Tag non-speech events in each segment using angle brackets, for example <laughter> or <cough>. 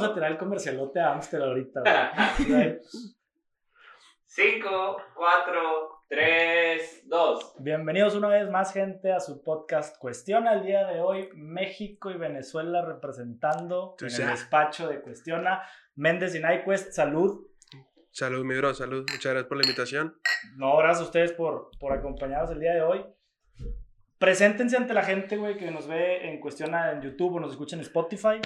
vamos a tirar el comercialote a Amstel ahorita, güey. 5, 4, 3, 2. Bienvenidos una vez más, gente, a su podcast Cuestiona. El día de hoy, México y Venezuela representando en el despacho de Cuestiona. Méndez y Nyquist, salud. Salud, mi bro, salud. Muchas gracias por la invitación. No, gracias a ustedes por, por acompañarnos el día de hoy. Preséntense ante la gente, güey, que nos ve en Cuestiona en YouTube o nos escucha en Spotify.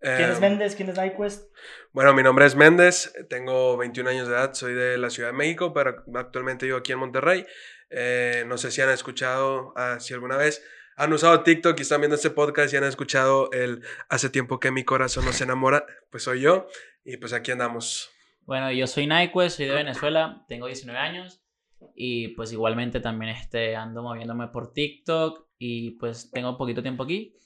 ¿Quién es Eh, Méndez? ¿Quién es Nyquist? Bueno, mi nombre es Méndez, tengo 21 años de edad, soy de la Ciudad de México, pero actualmente vivo aquí en Monterrey. Eh, no sé si han escuchado, ah, si alguna vez han usado TikTok y están viendo este podcast y han escuchado el Hace tiempo que mi corazón no se enamora, pues soy yo y pues aquí andamos. Bueno, yo soy Nyquist, soy de Venezuela, tengo 19 años y pues igualmente también este, ando moviéndome por TikTok y pues tengo poquito tiempo aquí,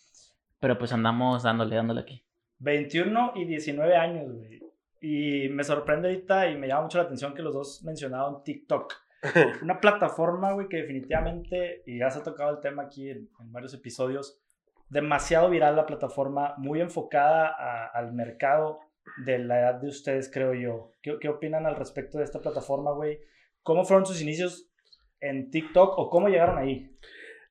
pero pues andamos dándole, dándole aquí. 21 y 19 años, güey. Y me sorprende ahorita y me llama mucho la atención que los dos mencionaron TikTok. <laughs> Una plataforma, güey, que definitivamente, y ya se ha tocado el tema aquí en, en varios episodios, demasiado viral la plataforma, muy enfocada a- al mercado de la edad de ustedes, creo yo. ¿Qué, qué opinan al respecto de esta plataforma, güey? ¿Cómo fueron sus inicios en TikTok o cómo llegaron ahí?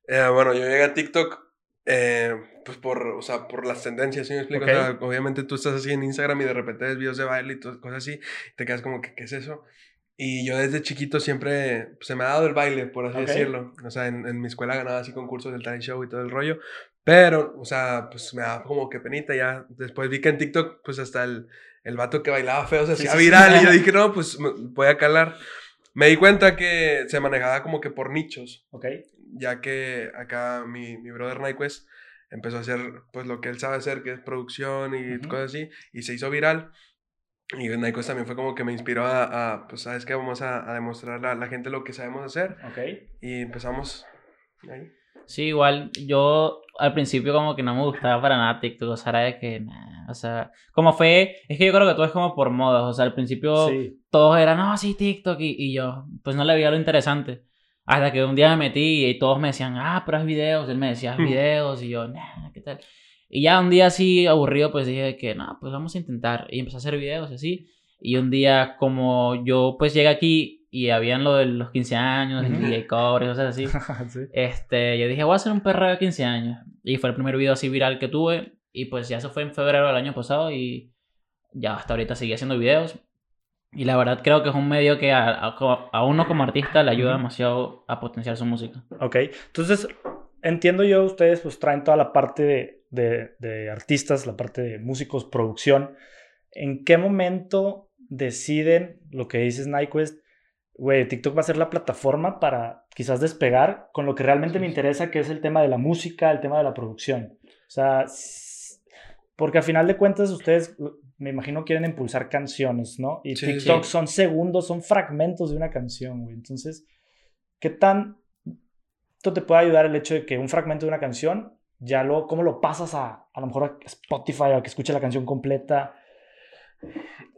Eh, bueno, yo llegué a TikTok eh, pues por, o sea, por las tendencias, ¿sí me explico? O sea, obviamente tú estás así en Instagram y de repente ves videos de baile y todas cosas así, y te quedas como que, ¿qué es eso? Y yo desde chiquito siempre, pues, se me ha dado el baile, por así Ok. decirlo. O sea, en, en mi escuela ganaba así concursos del talent show y todo el rollo. Pero, o sea, pues me daba como que penita. Ya después vi que en TikTok, pues hasta el, el vato que bailaba feo se Sí, hacía sí, sí. viral. Y yo <laughs> dije, no, pues voy a calar. Me di cuenta que se manejaba como que por nichos ¿Ok? Ya que acá mi, mi brother Nyquist empezó a hacer pues lo que él sabe hacer, que es producción y cosas así, y se hizo viral. Y Nyquist también fue como que me inspiró a, a, pues sabes que vamos a, a demostrar a la gente lo que sabemos hacer, ¿Ok? y empezamos ahí. Sí, igual yo al principio como que no me gustaba para nada TikTok, o sea, era de que, nah, o sea, como fue, es que yo creo que todo es como por modas, o sea, al principio Sí. todos eran, no, sí, TikTok, y, y yo, pues no le veía lo interesante. Hasta que un día me metí y todos me decían, ah, pero haz videos. Él me decía, haz Hmm. videos. Y yo, nah, ¿qué tal? Y ya un día así aburrido, pues dije que, no, pues vamos a intentar. Y empecé a hacer videos así. Y un día, como yo pues llegué aquí y habían lo de los 15 años, el. DJ cover y cosas así. <laughs> sí. Este, yo dije, voy a hacer un perreo de 15 años. Y fue el primer video así viral que tuve. Y pues ya eso fue en febrero del año pasado. Y ya hasta ahorita seguí haciendo videos. Y la verdad creo que es un medio que a, a, a uno como artista le ayuda demasiado a potenciar su música. Ok, entonces entiendo yo, ustedes pues traen toda la parte de, de- de artistas, la parte de músicos, producción. ¿En qué momento deciden lo que dices Nyquist? Güey, TikTok va a ser la plataforma para quizás despegar con lo que realmente me interesa, que es el tema de la música, el tema de la producción. O sea, porque a final de cuentas ustedes, me imagino, quieren impulsar canciones, ¿no? Y Sí, TikTok sí. son segundos, son fragmentos de una canción, güey. Entonces, ¿qué tan esto te puede ayudar el hecho de que un fragmento de una canción, ya luego, ¿cómo lo pasas a, a lo mejor a Spotify, a que escuche la canción completa?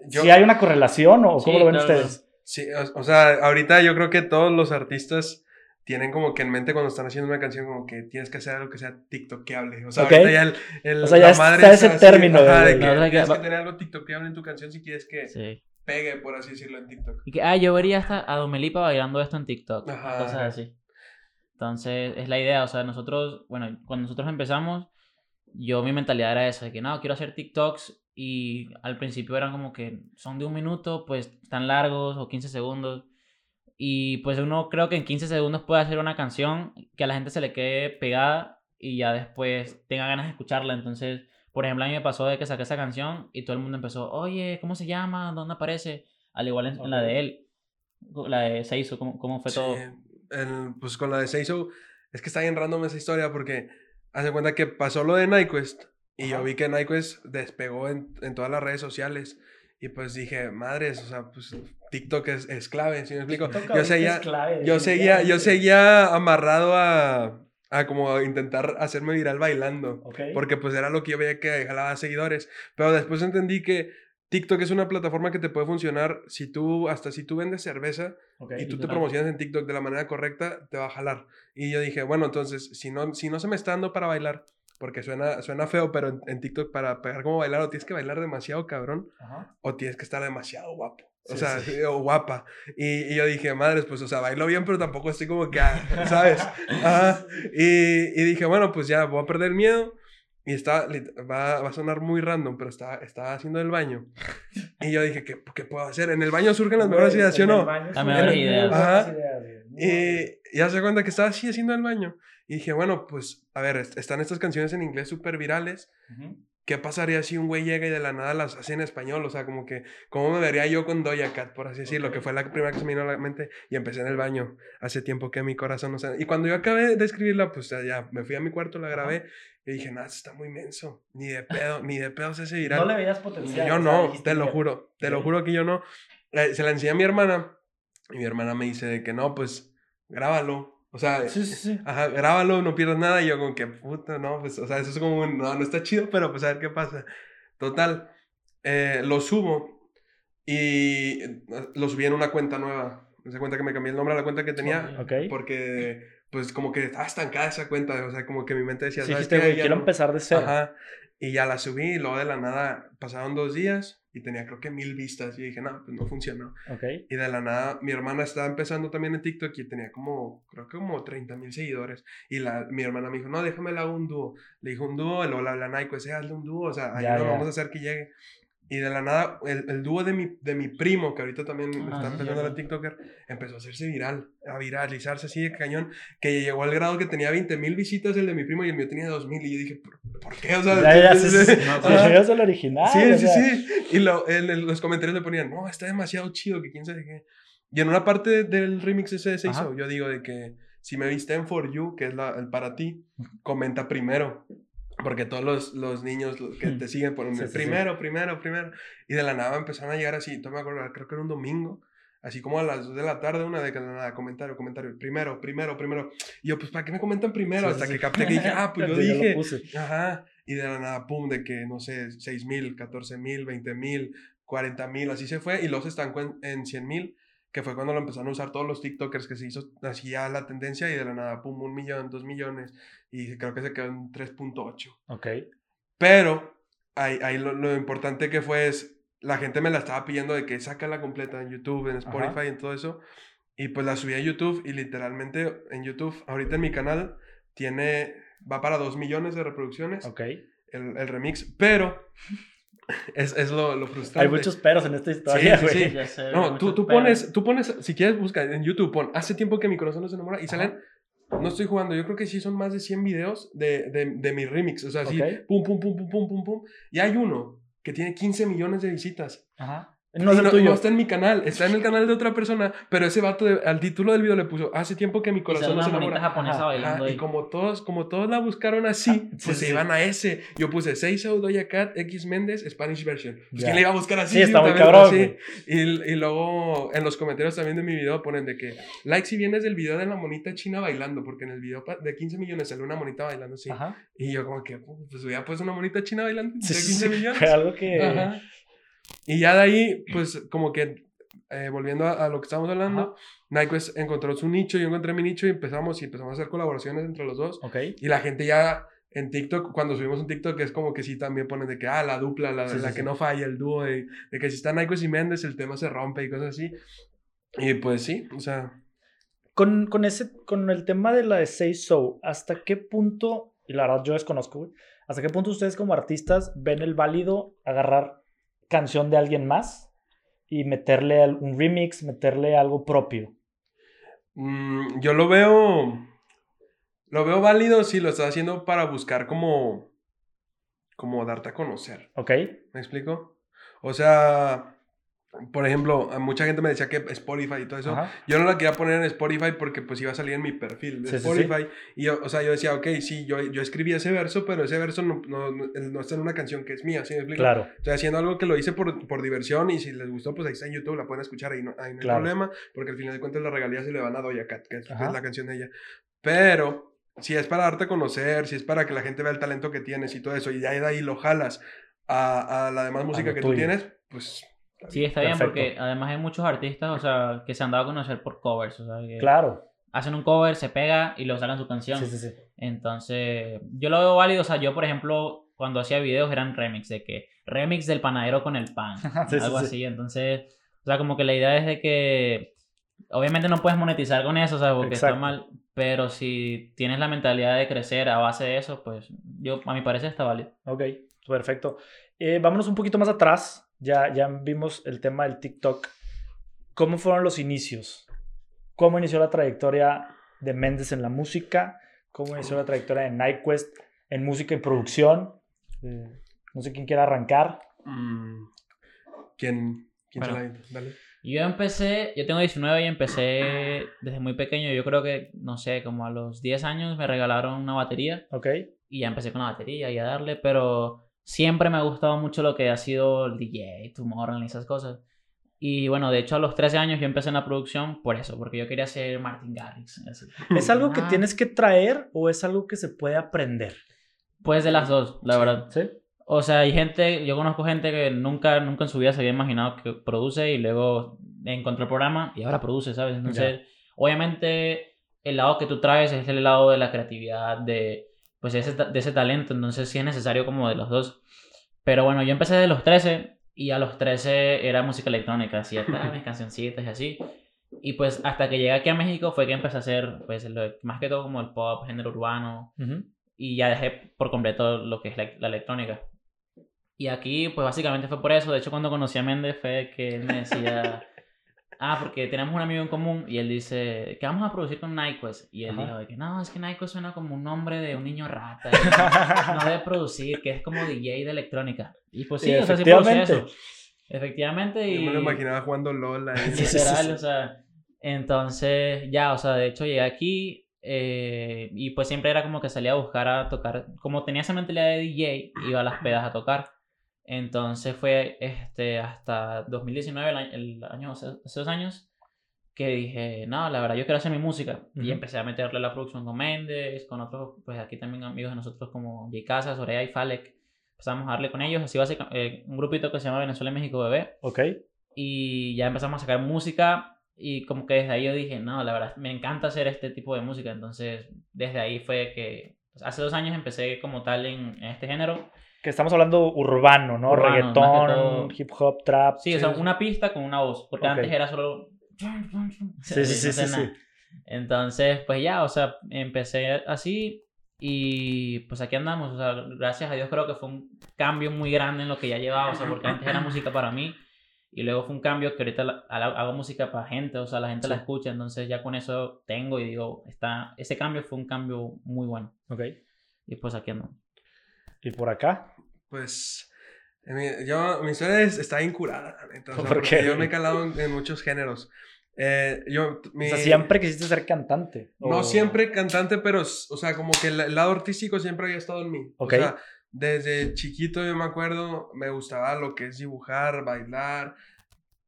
Yo, ¿Si hay una correlación o Sí, cómo lo ven ustedes? sí, o, o sea, ahorita yo creo que todos los artistas tienen como que en mente cuando están haciendo una canción como que tienes que hacer algo que sea tiktokeable. O sea, Ok. ahorita ya el, el- O sea, ya la está madre ese así, término de- ajá, de de- que No, o sea, que tienes que tener algo tiktokeable en tu canción si quieres que Sí. pegue, por así decirlo, en TikTok. Y que, ah, yo vería hasta a Domelipa bailando esto en TikTok. Ajá, Cosas así. Entonces, es la idea. O sea, nosotros, bueno, cuando nosotros empezamos, yo mi mentalidad era esa, de que no, quiero hacer TikToks. Y al principio eran como que son de un minuto, pues están largos o 15 segundos. Y pues uno creo que en 15 segundos puede hacer una canción que a la gente se le quede pegada y ya después tenga ganas de escucharla. Entonces, por ejemplo, a mí me pasó de que saqué esa canción y todo el mundo empezó, oye, ¿cómo se llama? ¿Dónde aparece? Al igual en, en la de él, la de Seizo, ¿cómo, cómo fue Sí, todo? el- pues con la de Seiso, es que está bien random esa historia porque hace cuenta que pasó lo de Nyquist y Ajá. yo vi que Nyquist despegó en, en todas las redes sociales y pues dije, madres, o sea, pues TikTok es, es clave, ¿sí me explico? TikTok Yo seguía, es clave, yo seguía, yo seguía amarrado a, a como intentar hacerme viral bailando. Porque pues era lo que yo veía que jalaba seguidores. Pero después entendí que TikTok es una plataforma que te puede funcionar si tú, hasta si tú vendes cerveza y tú te promocionas en TikTok de la manera correcta, te va a jalar. Y yo dije, bueno, entonces, si no, si no se me está dando para bailar, porque suena, suena feo, pero en, en TikTok para pegar como bailar o tienes que bailar demasiado cabrón Ajá. o tienes que estar demasiado guapo. O Sí, sea, sí. <laughs> o guapa. Y, y yo dije, madres, pues, o sea, bailo bien, pero tampoco estoy como que, ¿sabes? Ajá. Y, y dije, bueno, pues ya, voy a perder el miedo. Y estaba, va, va a sonar muy random, pero estaba, estaba haciendo el baño. Y yo dije, ¿qué, qué puedo hacer? En el baño surgen las mejores ideas, ¿sí o no? baño La son mejor muy idea. buenas Ajá. ideas, buenas. Y ya se cuenta que estaba así haciendo el baño. Y dije, bueno, pues, a ver, est- están estas canciones en inglés súper virales. Ujú. ¿Qué pasaría si un güey llega y de la nada las hace en español? O sea, como que, ¿cómo me vería yo con Doja Cat, por así decirlo? Que fue la primera que se me vino a la mente. Y empecé en el baño. Hace tiempo que mi corazón no se... Y cuando yo acabé de escribirla, pues ya, me fui a mi cuarto, la grabé. Y dije, nada, está muy menso. Ni de pedo, ni de pedo se hace viral. No le veías potencial. Yo no, te lo "Mira, juro, te lo juro que yo no. Eh, se la enseñé a mi hermana y mi hermana me dice de que no, pues grábalo. O sea, Sí, sí, sí. ajá, grábalo, no pierdas nada. Y yo como que, puta, no, pues, o sea, eso es como un, no, no está chido, pero pues a ver qué pasa. Total, eh, lo subo y eh, lo subí en una cuenta nueva. Di cuenta que me cambié el nombre a la cuenta que tenía Ok. porque, pues, como que estaba estancada esa cuenta. O sea, como que mi mente decía, Sí, ¿sabes dijiste, qué? Ya quiero no- empezar de cero. Ajá. Y ya la subí y luego de la nada pasaron dos días y tenía creo que mil vistas. Y dije, no, pues no funcionó. Ok. Y de la nada mi hermana estaba empezando también en TikTok y tenía como, creo que como 30 mil seguidores. Y la, mi hermana me dijo, no, déjame le hago un dúo. Le dijo un dúo, luego le hablé a Nike, ese hazle un dúo. O sea, ahí Ya, lo ya. vamos a hacer que llegue. Y de la nada, el, el dúo de mi, de mi primo, que ahorita también Ah, está sí, empezando ya. la TikToker, empezó a hacerse viral, a viralizarse así de cañón, que llegó al grado que tenía 20 mil visitas el de mi primo y el mío tenía 2 mil. Y yo dije, ¿por, por qué? O sea, Ya, ya, sí, sí, sí. <laughs> No, Sí, el original. Sí, o sí, sea, sí. Y lo- en, los comentarios le ponían, no, está demasiado chido, que quién sabe qué. Y en una parte del remix ese se hizo, yo digo de que si me viste en For You, que es la, el para ti, comenta primero. Porque todos los, los niños los que te siguen ponen Sí, sí, sí. primero, primero, primero. Y de la nada empezaron a llegar así, no me acuerdo, creo que era un domingo. Así como a las 2 de la tarde, una de la nada, comentario, comentario, primero, primero, primero. Y yo, pues, ¿para qué me comentan primero? Sí, Hasta que capté que dije, ah, pues <laughs> yo lo dije. Ajá. Y de la nada, pum, de que, no sé, 6 mil, 14 mil, 20 mil, 40 mil, así se fue. Y se estancó en, en 100 mil, que fue cuando lo empezaron a usar todos los TikTokers, que se hizo así ya la tendencia. Y de la nada, pum, un millón, dos millones. Y creo que se quedó en 3.8. Ok. Pero ahí, ahí lo, lo importante que fue es, la gente me la estaba pidiendo de que saca la completa en YouTube, en Spotify, Ajá. en todo eso. Y pues la subí a YouTube y literalmente en YouTube, ahorita en mi canal, tiene, va para 2 millones de reproducciones Ok. el, el remix, pero es, es lo, lo frustrante. Hay muchos peros en esta historia, sí, güey. sí. Ya sé, No, tú, tú pones, tú pones, si quieres buscar en YouTube, pon, hace tiempo que mi corazón no se enamora y Ajá. salen, no estoy jugando, yo creo que sí son más de 100 videos de, de, de mi remix, o sea, así, Ok. pum, pum, pum, pum, pum, pum, pum, y hay uno que tiene 15 millones de visitas. Ajá. No es el no, tuyo. no está en mi canal, está en el canal de otra persona, pero ese vato de- al título del video le puso, hace tiempo que mi corazón no una se monita enamora. japonesa Ajá, bailando Ajá, y como todos, como todos la buscaron así, Ah, sí, pues se sí. iban a ese. Yo puse Seiso, Doja Cat, X Méndez, Spanish version. Pues Ya. quién le iba a buscar así. Sí, está muy cabrón, sí. güey. Y, y luego en los comentarios también de mi video ponen de que like si vienes del video de la monita china bailando, porque en el video de 15 millones sale una monita bailando así. Ajá. Y yo como que, pues hubiera puesto una monita china bailando de Sí, 15 sí, sí. <laughs> millones. Fue algo que. Ajá. Y ya de ahí, pues como que eh, volviendo a, a lo que estábamos hablando, Nyquist encontró su nicho, yo encontré mi nicho y empezamos y empezamos a hacer colaboraciones entre los dos. Ok. Y la gente ya en TikTok, cuando subimos un TikTok, es como que sí también ponen de que, ah, la dupla, la, Sí, sí, la que sí. no falla, el dúo, de, de que si está Nyquist y Méndez, el tema se rompe y cosas así. Y pues sí, o sea, Con, con, ese, con el tema de la de Say So, ¿hasta qué punto, y la verdad yo desconozco, ¿hasta qué punto ustedes como artistas ven el válido agarrar canción de alguien más y meterle un remix, meterle algo propio? mm, yo lo veo, lo veo válido si lo estás haciendo para buscar como, como darte a conocer. ¿Ok? ¿Me explico? O sea, por ejemplo, a mucha gente me decía que Spotify y todo eso. Ajá. Yo no la quería poner en Spotify porque pues iba a salir en mi perfil de Sí, sí, sí. Spotify. Y yo, o sea, yo decía, ok, sí, yo, yo escribí ese verso, pero ese verso no, no, no- está en una canción que es mía, ¿sí me explico? Claro. Estoy haciendo algo que lo hice por, por diversión y si les gustó, pues ahí está en YouTube, la pueden escuchar, ahí no, ahí no hay Claro. problema, porque al final de cuentas las regalías se le van a Doja Cat, que es, que es la canción de ella. Pero si es para darte a conocer, si es para que la gente vea el talento que tienes y todo eso, y ya de ahí lo jalas a, a la demás música lo que tú tuyo. tienes, pues... Sí, está bien Perfecto. porque además hay muchos artistas, o sea, que se han dado a conocer por covers, o sea, que Claro. hacen un cover, se pega y lo sacan su canción. Sí, sí, sí. Entonces, yo lo veo válido. O sea, yo, por ejemplo, cuando hacía videos eran remix, de que remix del panadero con el pan, <laughs> Sí, algo sí. así. Entonces, o sea, como que la idea es de que obviamente no puedes monetizar con eso, o sea, porque está mal. Pero si tienes la mentalidad de crecer a base de eso, pues yo, a mi parecer, está válido. Ok, perfecto. Eh, vámonos un poquito más atrás. Ya, ya vimos el tema del TikTok. ¿Cómo fueron los inicios? ¿Cómo inició la trayectoria de Méndez en la música? ¿Cómo inició la trayectoria de NightQuest en música y producción? Eh, no sé quién quiera arrancar. Mm, ¿Quién, quién se Bueno. la Dale. Yo empecé, yo tengo 19 y empecé desde muy pequeño. Yo creo que, no sé, como a los 10 años me regalaron una batería. Ok, y ya empecé con la batería y a darle, pero siempre me ha gustado mucho lo que ha sido el DJ, Tomorrowland y esas cosas. Y bueno, de hecho a los 13 años yo empecé en la producción por eso, porque yo quería ser Martin Garrix. así. <laughs> ¿es algo que Ah. tienes que traer o es algo que se puede aprender? Pues de las dos, la Sí. verdad. ¿Sí? O sea, hay gente, yo conozco gente que nunca, nunca en su vida se había imaginado que produce y luego encontró el programa y ahora produce, ¿sabes? Entonces, obviamente el lado que tú traes es el lado de la creatividad, de, pues ese, de ese talento, entonces sí es necesario como de los dos. Pero bueno, yo empecé de los 13 y a los 13 era música electrónica, hacía <laughs> tal, mis cancioncitas y así. Y pues hasta que llegué aquí a México fue que empecé a hacer, pues lo- más que todo como el pop, género urbano, Ujú. y ya dejé por completo lo que es la, la electrónica. Y aquí, pues básicamente fue por eso. De hecho, cuando conocí a Méndez fue que él me decía, ah, porque tenemos un amigo en común y él dice, ¿qué vamos a producir con NyQuest? Y él Ajá. dijo, de que no, es que NyQuest suena como un nombre de un niño rata. y <laughs> no debe producir, que es como DJ de electrónica. Y pues sí, Y o sea, sí efectivamente. eso. Efectivamente. Y... Yo me lo imaginaba jugando LOL ahí. <laughs> Sí, sí, Literal, o sea, entonces ya, o sea, de hecho llegué aquí eh, y pues siempre era como que salía a buscar a tocar, como tenía esa mentalidad de DJ, iba a las pedas a tocar. Entonces fue este, hasta 2019, el año, el año hace hace dos años, que dije, no, la verdad, yo quiero hacer mi música. Y empecé a meterle la producción con Méndez, con otros, pues aquí también amigos de nosotros como J Casas, Soraya y Falek. Empezamos a darle con ellos, así básicamente, un grupito que se llama Venezuela México Bebé Ok, y ya empezamos a sacar música y como que desde ahí yo dije, no, la verdad, me encanta hacer este tipo de música, entonces desde ahí fue que hace dos años empecé como tal en, en este género. que estamos hablando urbano, ¿no? Urbano, Reggaetón, hip hop, trap. Sí, o sea, una pista con una voz, porque Ok. antes era solo... Sí, sí, <laughs> sí, sí, sí. Entonces, pues ya, o sea, empecé así y pues aquí andamos, o sea, gracias a Dios creo que fue un cambio muy grande en lo que ya llevaba, o sea, porque antes era música para mí y luego fue un cambio que ahorita la- la- hago música para gente, o sea, la gente la Sí. escucha, entonces ya con eso tengo y digo, está, ese cambio fue un cambio muy bueno Ok, y pues aquí andamos. y por acá. Pues, mi- yo, mi historia es- está incurada, la sea, <laughs> ¿Por porque qué? yo me he calado en, en muchos géneros. Eh, yo, mi- O sea, siempre quisiste ser cantante. No o- siempre cantante, pero, o sea, como que el, el lado artístico siempre había estado en mí. Ok. O sea, desde chiquito yo me acuerdo, me gustaba lo que es dibujar, bailar.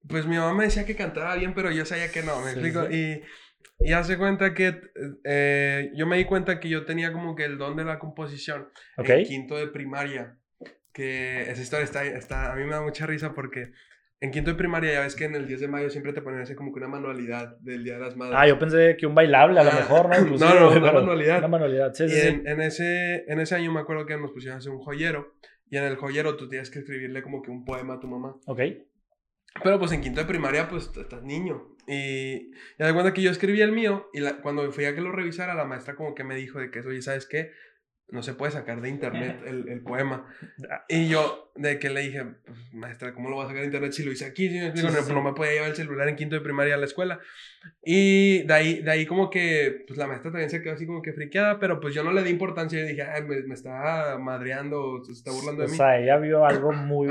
Pues mi mamá me decía que cantaba bien, pero yo sabía que no, me Sí, explico. sí. Y, y hace cuenta que eh, yo me di cuenta que yo tenía como que el don de la composición Ok. en quinto de primaria. Que esa historia está, está, a mí me da mucha risa porque en quinto de primaria ya ves que en el 10 de mayo siempre te ponen así como que una manualidad del Día de las Madres. Ah, yo pensé que un bailable a lo Ah, mejor, ¿no? Inclusive, <laughs> no, no, una manualidad. Una manualidad, sí, Y sí, sí. en, ese, en ese año me acuerdo que nos pusieron a hacer un joyero. Y en el joyero tú tienes que escribirle como que un poema a tu mamá. Ok. Pero pues en quinto de primaria, pues estás niño. Y ya de cuenta que yo escribí el mío. Y la- cuando fui a que lo revisara, la maestra como que me dijo de que, oye, ¿sabes qué? No se puede sacar de internet <laughs> el, el poema. Y yo, de que le dije, pues, maestra, ¿cómo lo vas a sacar de internet si lo hice aquí? Si me explico, Sí, sí, no, sí. no me podía llevar el celular en quinto de primaria a la escuela. Y de ahí, de ahí como que, pues la maestra también se quedó así como que friqueada, pero pues yo no le di importancia. Yo dije, ay, me, me está madreando, se está burlando de O mí. sea, ella vio algo muy,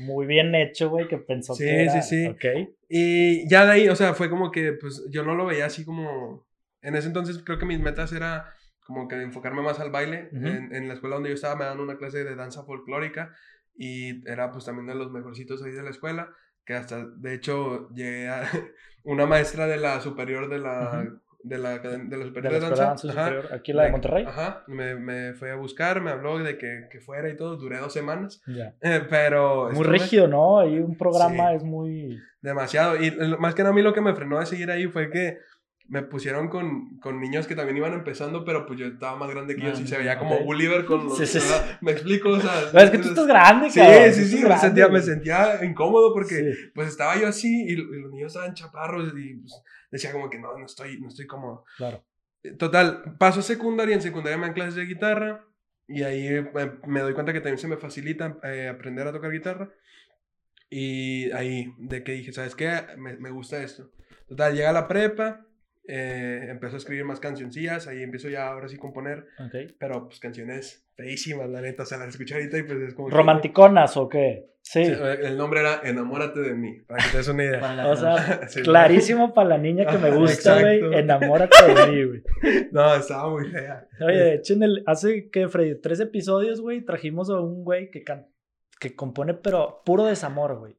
muy bien hecho, güey, que pensó Sí, que era... sí, sí. Ok. Y ya de ahí, o sea, fue como que, pues yo no lo veía así como... En ese entonces creo que mis metas era como que enfocarme más al baile. Ujú. en, en la escuela donde yo estaba me daban una clase de danza folclórica y era pues también de los mejorcitos ahí de la escuela, que hasta, de hecho, llegué a <laughs> una maestra de la superior de la... Ujú. De la, de la De superior la de Escuela de danza. Danza ajá, Superior, aquí la de me- Monterrey. Ajá, me, me fue a buscar, me habló de que, que fuera y todo, duré dos semanas, Ya. eh, pero... Muy estuve- rígido, ¿no? Ahí un programa Sí. es muy... Demasiado. Y más que nada a mí lo que me frenó de seguir ahí fue que me pusieron con, con niños que también iban empezando, pero pues yo estaba más grande que ellos y Ah, se veía como ok. Gulliver con los... Sí, sí, sí. Me explico, o sea... <laughs> Pero es que tú estás grande, Sí, cabrón. sí, sí, estás me sentía, me sentía incómodo porque Sí. pues estaba yo así y, y los niños estaban chaparros y pues, decía como que no, no estoy, no estoy cómodo. Claro. Eh, Total, paso a secundaria, en secundaria me dan clases de guitarra y ahí eh, me doy cuenta que también se me facilita eh, aprender a tocar guitarra. Y ahí, de que dije, ¿sabes qué? Me, me gusta esto. Total, llega la prepa, eh, empiezo a escribir más cancioncillas, ahí empiezo ya ahora sí a componer, Ok. pero pues canciones feísimas, la neta, o sea, las escuché ahorita y pues es como... que- ¿Romanticonas o qué? Sí. Sí, el nombre era Enamórate de mí, para que te des una idea. Para la O sea, <laughs> Sí, clarísimo para la niña que me gusta, güey. Enamórate de mí, güey. <laughs> No, estaba muy fea. Oye, de hecho, en el, hace que, Freddy, tres episodios, güey, trajimos a un güey que, can- que compone, pero puro desamor, güey.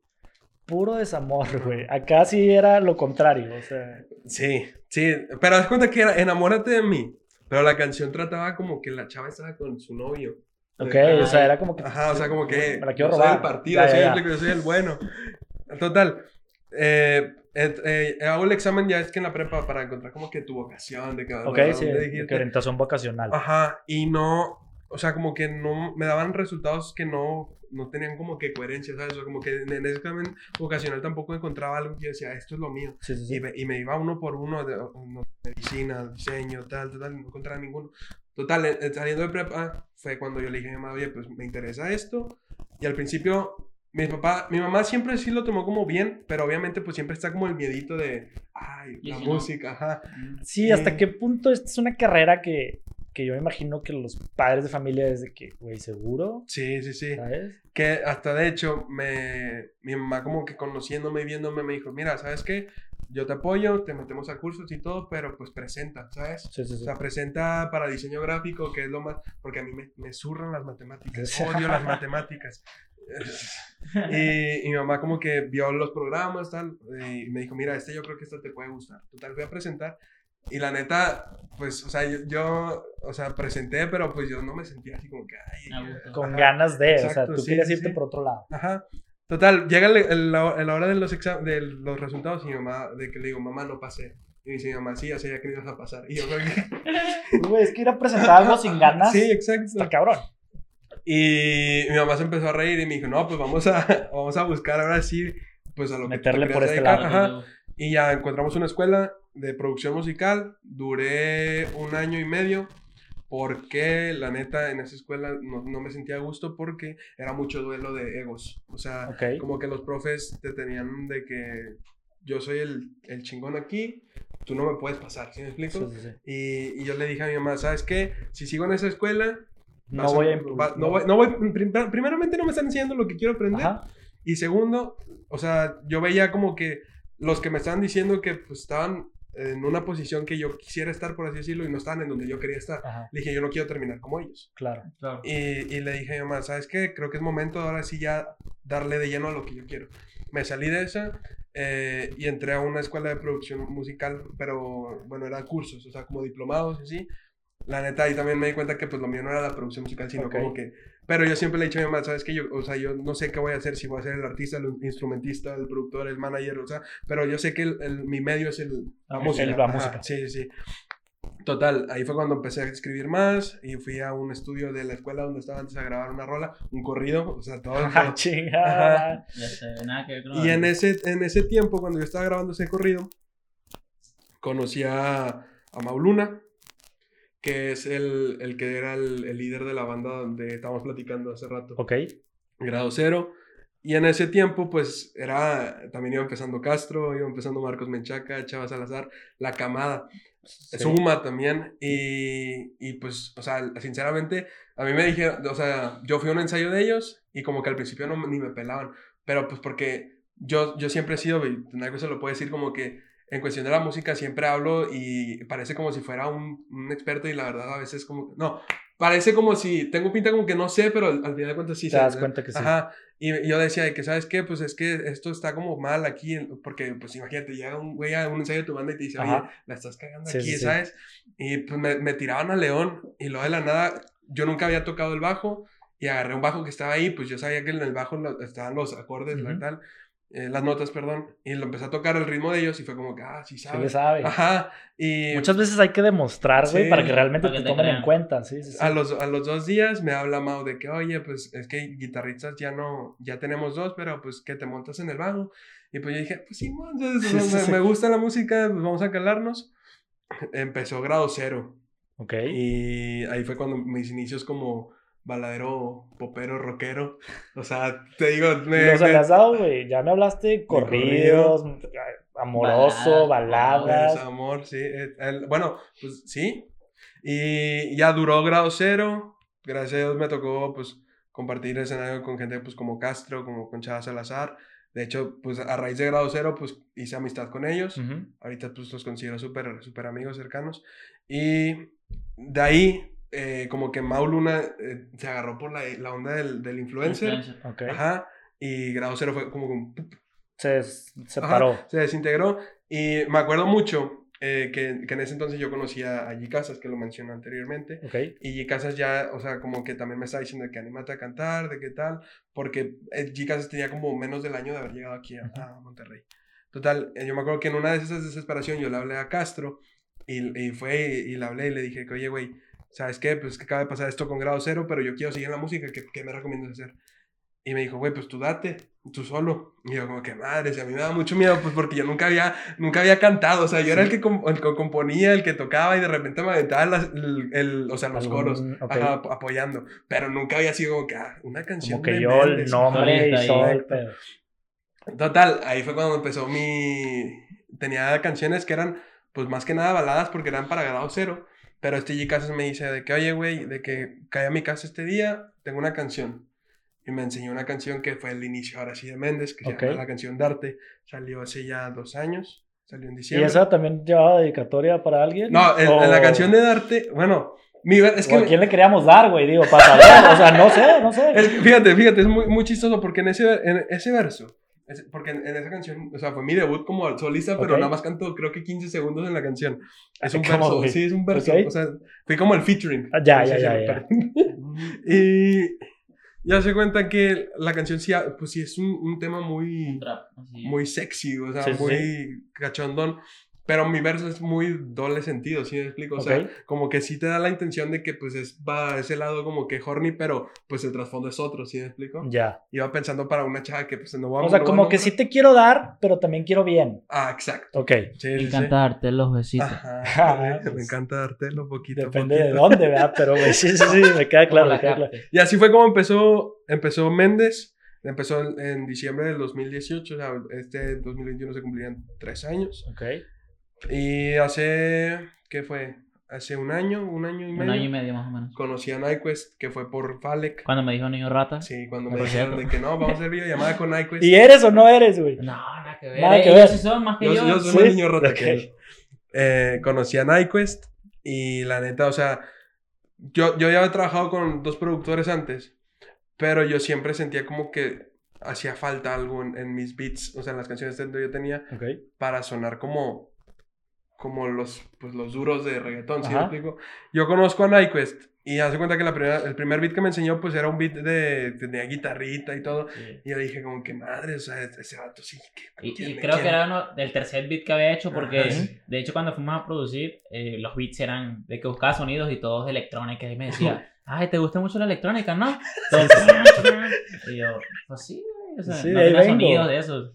Puro desamor, <laughs> güey. Acá sí era lo contrario, o sea. Sí, sí, pero das cuenta que era Enamórate de mí, pero la canción trataba como que la chava estaba con su novio. Ok, Ajá. o sea, era como que. Ajo, o sea, como que Me la quiero yo soy robar. el partido, Ya, explico, yo soy el bueno. Total, eh, eh, hago el examen ya es que en la prepa para encontrar como que tu vocación, de que Ok, bueno, sí, de que orientación vocacional. Ajá, y no, o sea, como que no, me daban resultados que no, no tenían como que coherencia, ¿sabes? O sea, como que en el examen vocacional tampoco encontraba algo que yo decía, esto es lo mío. Sí, sí, sí. Y me, y me iba uno por uno de no, medicina, diseño, tal, tal, tal, no encontraba ninguno. Total, eh, eh, saliendo de prepa fue cuando yo le dije a mi mamá, oye, pues me interesa esto. Y al principio, mi papá, mi mamá siempre sí lo tomó como bien, pero obviamente pues siempre está como el miedito de, ay, la si no. música, ajá. Sí, ¿hasta qué punto esta es una carrera que, que yo me imagino que los padres de familia es de que, güey, seguro? Sí, sí, sí. ¿Sabes? Que hasta de hecho, me, mi mamá como que conociéndome y viéndome me dijo, mira, ¿sabes qué? Yo te apoyo, te metemos a cursos y todo, pero pues presenta, ¿sabes? Sí, sí, O sí. sea, presenta para diseño gráfico, que es lo más... Porque a mí me, me zurran las matemáticas. Odio las <laughs> matemáticas. Y, y mi mamá como que vio los programas, tal, y me dijo, mira, este yo creo que este te puede gustar. Total, fui a presentar. Y la neta, pues, o sea, yo, yo, o sea, presenté, pero pues yo no me sentía así como que, ay. Con Ajá. ganas de, o sea, Exacto, tú sí, querías sí, irte sí. por otro lado. Ajá. Total, llega el- el- la, la hora de los, exam- de los resultados y mi mamá, de que le digo, mamá, no pasé. Y dice mi mamá, sí, ya sabía que no ibas a pasar. Y yo creo que... <laughs> Güey, es que ir a presentar algo sin ganas Sí, exacto. está cabrón. Y mi mamá se empezó a reír y me dijo, no, pues vamos a, vamos a buscar ahora sí, pues a lo que te Meterle por este dedicar". lado. Ajá. Y ya encontramos una escuela de producción musical. Duré un año y medio porque la neta en esa escuela no, no me sentía a gusto porque era mucho duelo de egos. O sea, como que los profes te tenían de que yo soy el, el chingón aquí, tú no me puedes pasar, ¿sí me explico? Sí, sí, sí. Y, y yo le dije a mi mamá, ¿sabes qué? Si sigo en esa escuela... No voy a va- no voy, no voy- prim- primeramente no me están enseñando lo que quiero aprender. Ajá. Y segundo, o sea, yo veía como que los que me estaban diciendo que pues, estaban en una posición que yo quisiera estar, por así decirlo, y no estaban en donde yo quería estar. Ajá. Le dije, yo no quiero terminar como ellos. Claro. Claro. Y, y le dije a mi mamá, ¿sabes qué? Creo que es momento ahora sí ya darle de lleno a lo que yo quiero. Me salí de esa eh, y entré a una escuela de producción musical, pero bueno, eran cursos, o sea, como diplomados y así. La neta, ahí también me di cuenta que pues lo mío no era la producción musical, sino Ok. como que... Pero yo siempre le he dicho a mi mamá, ¿sabes qué? Yo, o sea, yo no sé qué voy a hacer, si voy a ser el artista, el instrumentista, el productor, el manager, o sea, pero yo sé que el- el- mi medio es el, la El- música. la Ajá, música. Sí, sí, sí. Total, ahí fue cuando empecé a escribir más y fui a un estudio de la escuela donde estaba antes a grabar una rola, un corrido, o sea, todo. <laughs> Ajá, todo. chingada. Ya sé, nada que ver con Y en ese, en ese tiempo, cuando yo estaba grabando ese corrido, conocí a, a Mauluna, que es el, el que era el, el líder de la banda donde estábamos platicando hace rato. Ok. Grado Cero. Y en ese tiempo, pues, era, también iba empezando Castro, iba empezando Marcos Menchaca, Chava Salazar, La Camada. Sí. Zuma también. Y, y pues, o sea, sinceramente, a mí me dijeron, o sea, yo fui a un ensayo de ellos y como que al principio no, ni me pelaban. Pero pues porque yo, yo siempre he sido, Naiko se lo puede decir como que en cuestión de la música siempre hablo y parece como si fuera un, un experto y la verdad a veces como, no, parece como si, tengo pinta como que no sé, pero al, al final de cuentas sí Te sé. das cuenta que sí. Ajá. Y yo decía de que, ¿sabes qué? Pues es que esto está como mal aquí, porque, pues imagínate, llega un güey a un ensayo de tu banda y te dice, oye, Ajá. la estás cagando Sí, aquí, sí, sí. ¿sabes? Y pues me, me tiraban a León y luego de la nada, yo nunca había tocado el bajo y agarré un bajo que estaba ahí, pues yo sabía que en el bajo estaban los acordes, la Ujú. tal. Eh, las notas, perdón, y lo empecé a tocar el ritmo de ellos y fue como que, ah, sí Sí sabe. le sabe. Ajá, y Muchas veces hay que demostrar, güey, Sí. para que realmente Para que te te tomen en cuenta. Sí, sí, sí. a los, a los dos días me habla Mau de que, oye, pues es que guitarristas ya no, ya tenemos dos, pero pues que te montas en el bajo. Y pues yo dije, pues sí, man, entonces, Sí, me, sí, sí. me gusta la música, pues vamos a calarnos. Empezó grado cero. Ok. Y ahí fue cuando mis inicios como baladero, popero, rockero. O sea, te digo, me, Los me- habías dado, güey. Ya me hablaste corridos, amoroso, Baladas, baladas. Amor, sí. eh, el- bueno, pues sí. Y ya duró grado cero. Gracias a Dios me tocó, pues, compartir escenario con gente, pues, como Castro, como con Chava Salazar. De hecho, pues, a raíz de grado cero, pues, hice amistad con ellos. Ujú. Ahorita, pues, los considero súper, súper amigos cercanos. Y de ahí, eh, como que Mau Luna eh, se agarró por la, la onda del, del influencer. Influencer. Ok. Ajá. Y grado cero fue como un Se se Ajá, paró. se desintegró. Y me acuerdo mucho eh, que, que en ese entonces yo conocía a G Casas, que lo mencioné anteriormente. Ok. Y G Casas ya, o sea, como que también me estaba diciendo que anímate a cantar, de qué tal, porque eh, G Casas tenía como menos del año de haber llegado aquí a, a Monterrey. Total, eh, yo me acuerdo que en una de esas desesperación yo le hablé a Castro y, y fue y, le hablé y le dije que, oye, güey, ¿sabes qué? Pues que acaba de pasar esto con grado cero, pero yo quiero seguir en la música, ¿qué, qué me recomiendas hacer? Y me dijo, güey, pues tú date, tú solo. Y yo como que, madre, si a mí me da mucho miedo, pues porque yo nunca había, nunca había cantado. O sea, yo era el que, com- el que componía, el que tocaba y de repente me aventaba las- el, el- o sea, los coros, ok. ajá, ap- apoyando. Pero nunca había sido como que, ah, una canción Como que yo, el nombre y Ahí. todo el pedo. Total, ahí fue cuando empezó mi... Tenía canciones que eran, pues más que nada baladas porque eran para grado cero. Pero este G Casas me dice de que, oye, güey, de que cae a mi casa este día, tengo una canción. Y me enseñó una canción que fue el inicio ahora sí de Méndez, que Ok. se llama La canción Darte. Salió hace ya dos años, salió en ¿Y diciembre. esa también llevaba dedicatoria para alguien? No, en, ¿O- la canción de Darte, bueno, mi, es que... ¿A quién le queríamos dar, güey? Digo, para saber. O sea, no sé, no sé. <laughs> Es que, fíjate, fíjate, es muy, muy chistoso porque en ese, en ese verso, es- porque en, en esa canción, o sea, fue mi debut como solista, pero Ok. nada más canto creo que 15 segundos en la canción. Es un ¿Cómo, verso, güey? sí, es un verso. Ok. O sea, fui como el featuring. Ah, ya, ya, ya, ya. pero- <laughs> y ya se cuenta que la canción sí, ha- pues sí es un, un tema muy, Trap, así. muy sexy, o sea, Sí, sí, muy cachondón. Pero mi verso es muy doble sentido, ¿sí me explico? O sea, Ok. como que sí te da la intención de que pues es, va a ese lado como que horny, pero pues el trasfondo es otro, ¿sí me explico? Ya. Iba pensando para una chava que pues no va O sea, como que sí te quiero dar, pero también quiero bien. Ah, exacto. Ok. Sí, Me sí, encanta darte los sí. besitos. Ajá, <laughs> Ah, me pues, encanta dártelo poquito a Depende de poquito. dónde, ¿verdad? Pero, güey, sí, sí, sí, me queda <laughs> claro, me la queda claro. Y así fue como empezó, empezó Méndez. Empezó en, en diciembre del 2018, o sea, este 2021 se cumplirían tres años. Ok. Y hace, ¿qué fue? Hace un año, un año y Un medio. año y medio más o menos. Conocí a Nyquist, que fue por Falek. Cuando me dijo niño rata. Sí, cuando Me me dijeron de que no, vamos a hacer videollamada con Nyquist. ¿Y eres o no eres, güey? No, nada que ver. Nada que ver. son más que Yo, yo. yo soy ¿Sí? niño rata Ok. que él. Eh, conocí a Nyquist y la neta, o sea, yo, yo ya había trabajado con dos productores antes, pero yo siempre sentía como que hacía falta algo en, en mis beats, o sea, en las canciones que yo tenía, Ok. para sonar como, como los, pues, los duros de reggaetón, ¿sí me explico? Yo conozco a Nyquist y hace cuenta que la primera, el primer beat que me enseñó, pues era un beat de, tenía guitarrita y todo, Sí. y yo dije como que madre, o sea, ese vato sí, que... Y, ¿quién- y creo quién- que era uno del tercer beat que había hecho porque Ajá. de hecho cuando fuimos a producir eh, los beats eran de que buscaba sonidos y todos de electrónica y me decía <laughs> ay te gusta mucho la electrónica ¿no? <laughs> Entonces, y yo pues sí o sea, Sí, no tenía sonidos de esos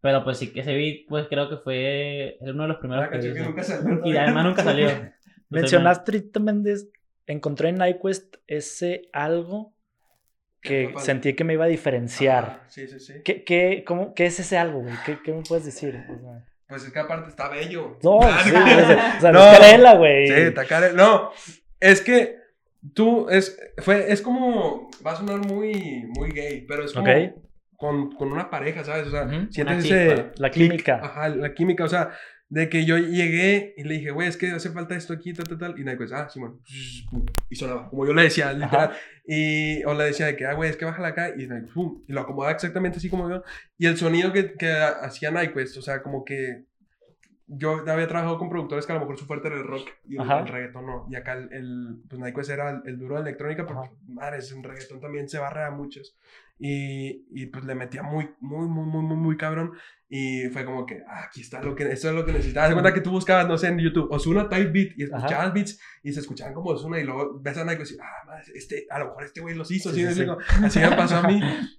pero pues sí que ese beat pues creo que fue uno de los primeros canción que hice. nunca salió. y además nunca salió <laughs> Mencionaste Rita Méndez. Encontré en Nyquist ese algo que sentí que me iba a diferenciar. Ajá, Sí, sí, sí. ¿Qué, qué, cómo, ¿Qué es ese algo, güey? ¿Qué, ¿Qué me puedes decir? <laughs> Pues es que aparte está bello. no, <laughs> sí, no. o sea, No. es Carela, güey. Sí, está care- No, es que tú, es, fue, es como, va a sonar muy, muy gay, pero es como Ok. Con, con una pareja, ¿sabes? O sea, Ujú, sientes una ese... La química. Ajá, la química, o sea, de que yo llegué y le dije, güey, es que hace falta esto aquí, tal, tal, tal, y Nike, pues, ah, Simón, y sonaba, como yo le decía, literal, y, o le decía de que, ah, güey, es que bájala acá, y Nike, pum, y lo acomodaba exactamente así como yo, y el sonido que, que hacía Nyquist, o sea, como que yo había trabajado con productores que a lo mejor su fuerte era el rock y el, Ajá. el reggaetón no. Y acá el, el pues Nyquist era el, el duro de electrónica, pero Ajá. madre, en reggaetón también se barre a muchos. Y, y pues le metía muy, muy, muy, muy, muy, muy cabrón. Y fue como que, ah, aquí está lo que, esto es lo que necesitaba. Haz cuenta que tú buscabas, no sé, en YouTube, Osuna Type Beat y Ajá. escuchabas beats y se escuchaban como Osuna y luego ves a Nyquist y, ah, madre, este, a lo mejor este güey los hizo. Sí, ¿sí sí, sí. Así me pasó a mí. <laughs>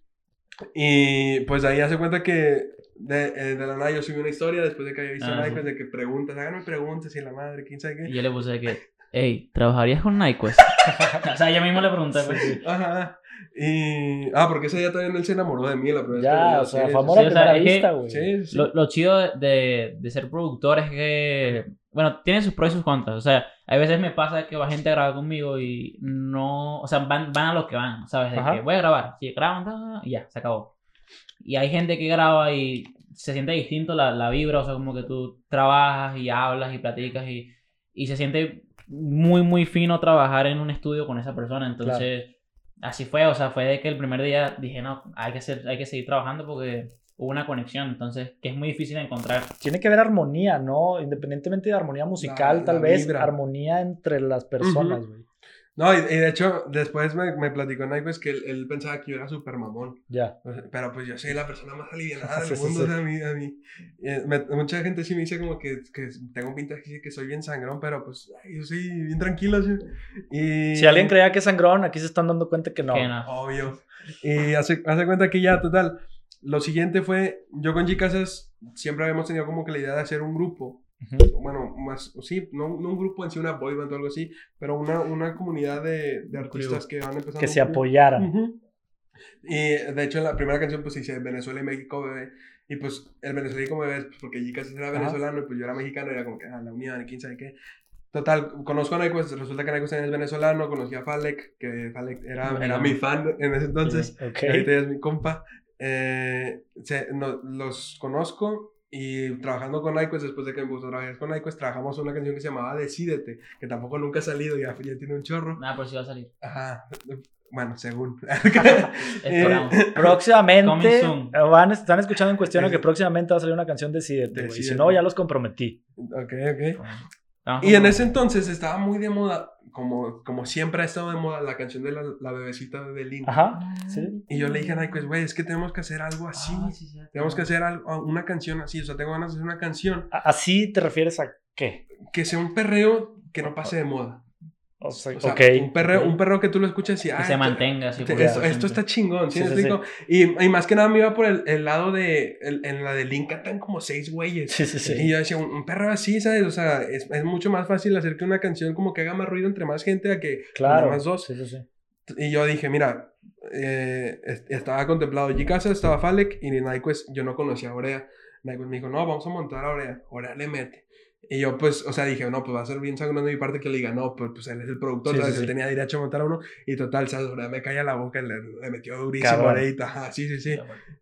Y pues ahí hace cuenta que de, eh, de la nada yo subí una historia después de que había visto Ah, a sí. Nyquist de que preguntas, háganme preguntas y la madre, quién sabe Y qué. yo le puse de que, hey, ¿trabajarías con Nyquist? <laughs> o sea, yo mismo le pregunté. pues. Ajá. Y. Ah, porque ese día todavía él se enamoró de mí la primera vez. que Ya, me o sea, sí, amor sí, a o sea, primera vista, güey. Sí, sí. Lo, lo chido de, de, de ser productor es que, bueno, tiene sus pros y sus contras. O sea, a veces me pasa que va gente a grabar conmigo y no, o sea, van, van a lo que van, ¿sabes? De que voy a grabar, si graban, y ya, se acabó. Y hay gente que graba y se siente distinto la, la vibra, o sea, como que tú trabajas y hablas y platicas y, y se siente muy, muy fino trabajar en un estudio con esa persona. Entonces, así fue, o sea, fue de que el primer día dije, no, hay que, hacer, hay que seguir trabajando porque hubo una conexión, entonces, que es muy difícil de encontrar. Tiene que haber armonía, ¿no? Independientemente de armonía musical, La- tal la vez, vibra. armonía entre las personas, güey. No, y, y de hecho, después me, me platicó Nyquist que él, él pensaba que yo era súper mamón. Ya. Sea, Pero pues yo soy la persona más aliviada Sí, <laughs> del sí, mundo. sí. O sea, a mí, a mí. eh, me- mucha gente sí me dice como que, que tengo pinta de que- que soy bien sangrón, pero pues ay, yo soy bien tranquilo. ¿sí? Y, Si alguien creía que es sangrón, aquí se están dando cuenta que no. Que no. Obvio. Y hace, hace cuenta que ya, total. Lo siguiente fue, yo con G-Casas siempre habíamos tenido como que la idea de hacer un grupo. Ujú. Bueno, más, sí, no, no un grupo en sí, una boy band o algo así, pero una, una comunidad de, de artistas que van empezando. Que se apoyaran. Ujú. Y de hecho en la primera canción pues dice Venezuela y México bebé. Y pues el venezolano bebé, pues, porque G-Casas era venezolano y pues yo era mexicano, era como que ah, la unión quién sabe qué. Total, conozco a Nyquist, resulta que también es venezolano, conocí a Falek, que Falek era, era mi fan en ese entonces. Ok. Y ahorita es mi compa. Eh, se- no- los conozco y trabajando con Nyquist, después de que me puse a trabajar con Nyquist, trabajamos una canción que se llamaba Decídete, que tampoco nunca ha salido, ya, ya tiene un chorro. Nada, por si va a salir. Ajá, bueno, según. <laughs> Esperamos. Próximamente, Coming soon. eh, van, están escuchando en cuestión de que Eh, próximamente va a salir una canción de Decídete, güey. Si Decídete. no, ya los comprometí. ok, ok. Y en ese entonces estaba muy de moda, como, como siempre ha estado de moda, la canción de la, la bebecita de Link. Ajá, sí. Y yo le dije a Nyquist, güey, es que tenemos que hacer algo así. Ah, sí. Tenemos que hacer algo, una canción así. O sea, tengo ganas de hacer una canción ¿Así te refieres a qué? que sea un perreo que no pase de moda. O sea, O sea, ok. un, perreo, un perreo que tú lo escuches y Que se mantenga así. te- por esto, está chingón, ¿sí? Y, y más que nada me iba por el, el lado de. el- en la de Link cantan como seis güeyes. Sí, sí, sí. Y yo decía, un, un perreo así, ¿sabes? O sea, es, es mucho más fácil hacer que una canción como que haga más ruido entre más gente a que Claro. más dos. Sí, sí, sí. Y yo dije, mira, eh, est- estaba contemplado G-Casa, estaba Falek y Nyquist, yo no conocía a Orea. Nyquist me dijo, no, vamos a montar a Orea. Orea le mete. Y yo, pues, o sea, dije, no, pues va a ser bien sangrón de mi parte que le diga, no, pues, pues él es el productor, Sí, ¿sabes? sí, Él sí. tenía derecho a montar a uno. Y total, ¿sabes? Me calla la boca, le, le metió durísimo Cabrón. Oreita. Ajá, sí, sí, sí.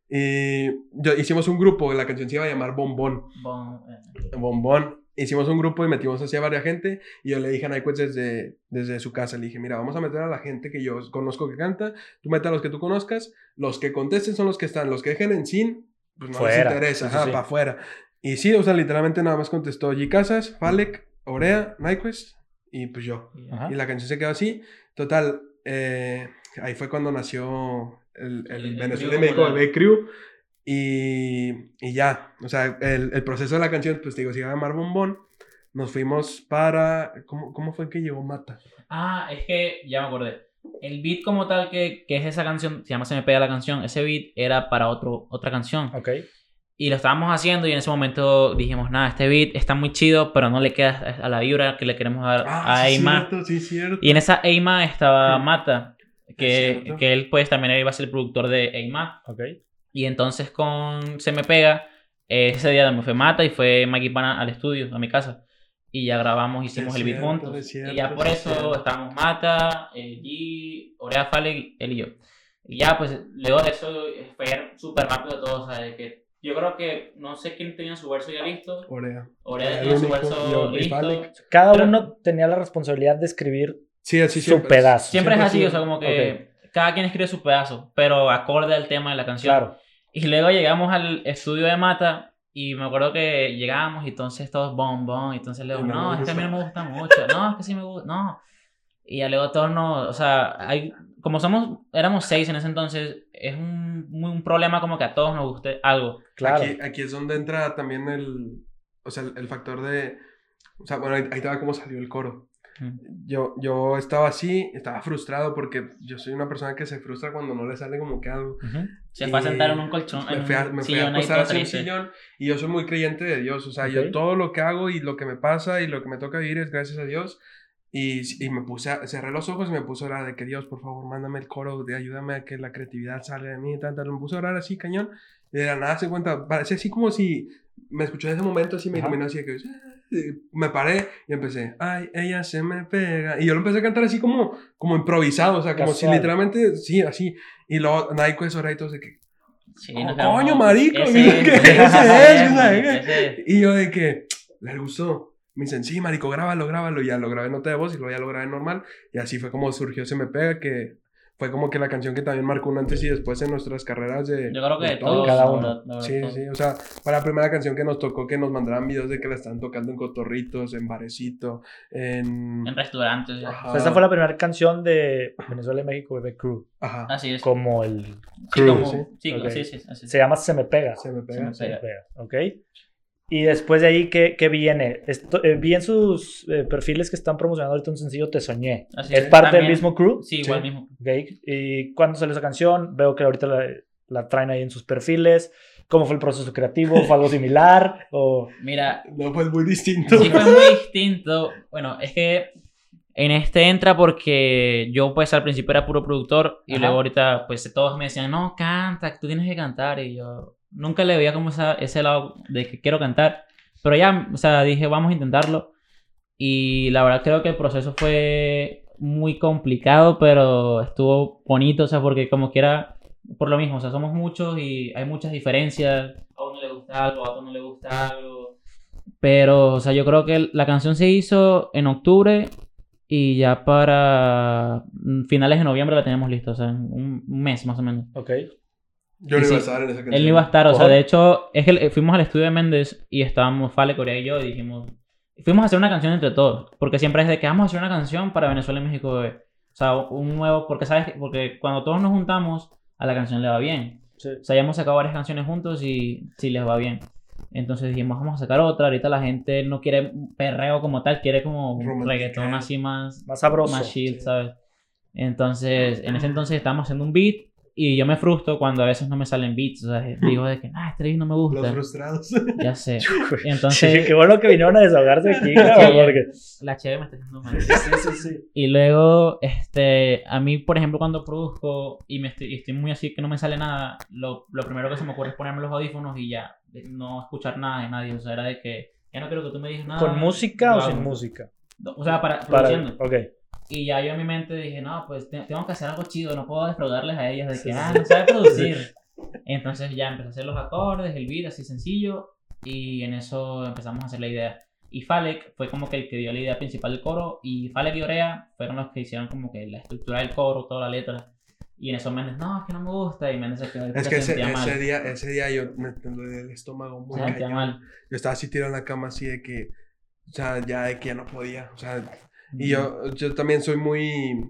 Y yo, hicimos un grupo, la canción se iba a llamar Bombón. Bon, eh, Bombón. Hicimos un grupo y metimos así a varias gente. Y yo le dije a Nyquist desde, desde su casa, le dije, mira, vamos a meter a la gente que yo conozco que canta. Tú mete a los que tú conozcas. Los que contesten son los que están. Los que dejen en sin, pues no Fuera. les interesa. Ajá, para afuera. Y sí, o sea, literalmente nada más contestó G. Casas, Falek, Orea, Nyquist y pues yo. y- Ajá. Y la canción se quedó así. Total, eh, ahí fue cuando nació el, el, El- el Venezuela y México tal. Bebé Crew. Y, y ya, o sea, el, el proceso de la canción, pues te digo, se iba a llamar Bombón. Nos fuimos para. ¿Cómo, cómo fue que llegó Mata? Ah, es que ya me acordé. El beat como tal que, que es esa canción, se llama Se me pega la canción, ese beat era para otro, otra canción. Ok. Y lo estábamos haciendo y en ese momento dijimos, nada, este beat está muy chido, pero no le queda a la vibra que le queremos dar a sí, Eima. cierto, sí, cierto. Y en esa Eima estaba. Mata, Es que, cierto. que él pues también iba a ser el productor de Eima. Ok. Y entonces con Se me pega, eh, ese día me fue Mata y fue Maggie Pana al estudio, a mi casa. Y ya grabamos, hicimos Es el beat cierto, juntos. es cierto, y ya por es eso estábamos Mata, eh, G, Orea Fale, él y yo. Y ya pues luego de eso eh, fue súper rápido todo, de que yo creo que no sé quién tenía su verso ya listo. Orea. Orea tenía su verso listo. Cada Pero- uno tenía la responsabilidad de escribir Sí, así su siempre. pedazo. Siempre es Siempre así, sí. o sea, como que cada quien escribe su pedazo, pero acorde al tema de la canción. Claro. Y luego llegamos al estudio de Mata Y me acuerdo que llegábamos y entonces todos bom, bom. Y entonces le digo, no no, es que a mí no gusta". me gusta mucho. No, es que sí me gusta. No. Y ya luego todos nos. O sea, hay, como somos, éramos seis en ese entonces, es un, muy un problema como que a todos nos guste algo. Claro. Aquí, aquí es donde entra también el, o sea, el, el factor de, o sea, bueno, ahí, ahí va cómo salió el coro. Yo, yo estaba así, estaba frustrado porque yo soy una persona que se frustra cuando no le sale como que algo. Ujú. Se fue a sentar en un colchón. Me en fui a, un me fui a acostar así en un sillón y yo soy muy creyente de Dios, o sea, yo Ok. todo lo que hago y lo que me pasa y lo que me toca vivir es gracias a Dios. Y, y me puse, a, cerré los ojos y me puse a orar de que Dios, por favor, mándame el coro, de, ayúdame a que la creatividad salga de mí y tal, tal. Me puse a orar así, cañón. Y de la nada se cuenta, parecía así como si me escuchó en ese momento, así me Ajá. iluminó así de que "Ah", me paré y empecé, ay, ella se me pega. Y yo lo empecé a cantar así como, como improvisado, o sea, como si Casual. literalmente, sí, así. Y luego Naiko es y todo de que, Sí, quedamos- coño, marico, Ese <laughs> que <laughs> ese es, es, ese ese es. y yo de que, le gustó. Me dicen, sí, marico, grábalo, grábalo. Y ya lo grabé en nota de voz y luego ya lo grabé normal. Y así fue como surgió Se Me Pega, que fue como que la canción que también marcó un antes y después en nuestras carreras de... Yo creo que de de todos. cada uno. Sí, todos. sí, o sea, fue la primera canción que nos tocó que nos mandaran videos de que la estaban tocando en cotorritos, en barecito, en... En restaurantes. O sea, esta fue la primera canción de Venezuela y México Bebé Crew. Ajá, Así es. Como el Sí, crew. como- sí. sí, Ok. sí, sí, así es. Se llama Se Me Pega. Se Me Se Pega. Me Se Me Pega. Pega, ¿ok? Y después de ahí, ¿qué, qué viene? Esto, eh, vi en sus eh, perfiles que están promocionando ahorita un sencillo Te Soñé. Así ¿Es es. parte del También- mismo crew? Sí, igual Sí. mismo. Ok. ¿Y cuándo salió esa canción? Veo que ahorita la, la traen ahí en sus perfiles. ¿Cómo fue el proceso creativo? ¿Fue algo similar? ¿O Mira, No, fue muy distinto. sí fue muy distinto. Bueno, es que en este entra porque yo pues al principio era puro productor y Ajá. luego ahorita pues todos me decían, no, canta, tú tienes que cantar y yo nunca le veía como esa, ese lado de que quiero cantar, pero ya, o sea, dije, vamos a intentarlo y la verdad creo que el proceso fue muy complicado, pero estuvo bonito, o sea, porque como quiera, por lo mismo, o sea, somos muchos y hay muchas diferencias, a uno le gusta algo, a otro no le gusta algo, pero, o sea, yo creo que la canción se hizo en octubre y ya para finales de noviembre la tenemos lista, o sea, un mes más o menos. ok? Yo no Sí, iba a sí. estar en esa canción. Él no iba a estar, o sea, de hecho, es que eh, fuimos al estudio de Méndez y estábamos Fale, Corea y yo y dijimos, fuimos a hacer una canción entre todos, porque siempre es de que vamos a hacer una canción para Venezuela y México bebé. O sea, un nuevo, porque sabes, que- porque cuando todos nos juntamos, a la canción le va bien. Sí. O sea, ya hemos sacado varias canciones juntos y sí les va bien. Entonces dijimos, vamos a sacar otra. Ahorita la gente no quiere perreo como tal, quiere como un reggaetón así más, Más sabroso. más chill, sí. ¿sabes? Entonces, en ese entonces estábamos haciendo un beat y yo me frustro cuando a veces no me salen beats. O sea, digo de que, ah, este beat no me Los gusta. frustrados. <laughs> Ya sé. <laughs> Sí, Entonces, qué bueno que vinieron a desahogarse aquí, cabrón, porque... la chévere me está haciendo mal. Sí, sí, sí. Y luego, este, a mí, por ejemplo, cuando produzco y me estoy, y estoy muy así que no me sale nada, lo, lo primero que se me ocurre es ponerme los audífonos y ya, no escuchar nada de nadie. O sea, era de que ya no quiero que tú me digas nada. ¿Con música o sin música? O sea, para, Para... produciendo. Ok. Y ya yo en mi mente dije, no, pues te- tengo que hacer algo chido, no puedo defraudarles a ellas de que, ah, no sabe producir. <laughs> Entonces ya empecé a hacer los acordes, el beat así sencillo, y en eso empezamos a hacer la idea. Y Falek fue como que el que dio la idea principal del coro, y Falek y Orea fueron los que hicieron como que la estructura del coro, toda la letra. Y en eso Méndez, no, es que no me gusta, y Méndez se quedó Es que ese, sentía mal. ese día, ese día yo me dolía el estómago muy Se sentía mal. Yo estaba así tirado en la cama así de que, o sea, ya de que ya no podía, o sea, y yo, yo también soy muy,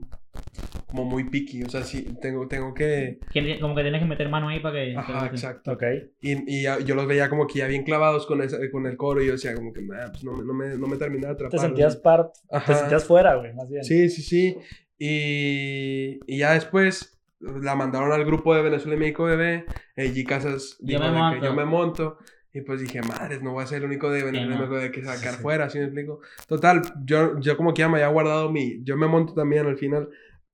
como muy picky, o sea, sí, tengo, tengo que, Como que tienes que meter mano ahí para que... ajá, exacto. Ok. Y, y ya- yo los veía como que ya bien clavados con, ese, con el coro y yo decía como que, "Ah, pues no, me- no, me, no me terminaba de atrapar. Te sentías ¿no? part... Te sentías fuera, güey, más bien. Sí, sí, sí. Y, y ya después la mandaron al grupo de Venezuela y México Bebé. El G Casas Yo dijo me de que monto. yo me monto. Y pues dije, madres, no voy a ser el único de Venezuela y no. De que sacar Sí, sí. fuera, ¿sí me explico? Total, yo, yo como que ya me había guardado mi... Yo me monto también al final.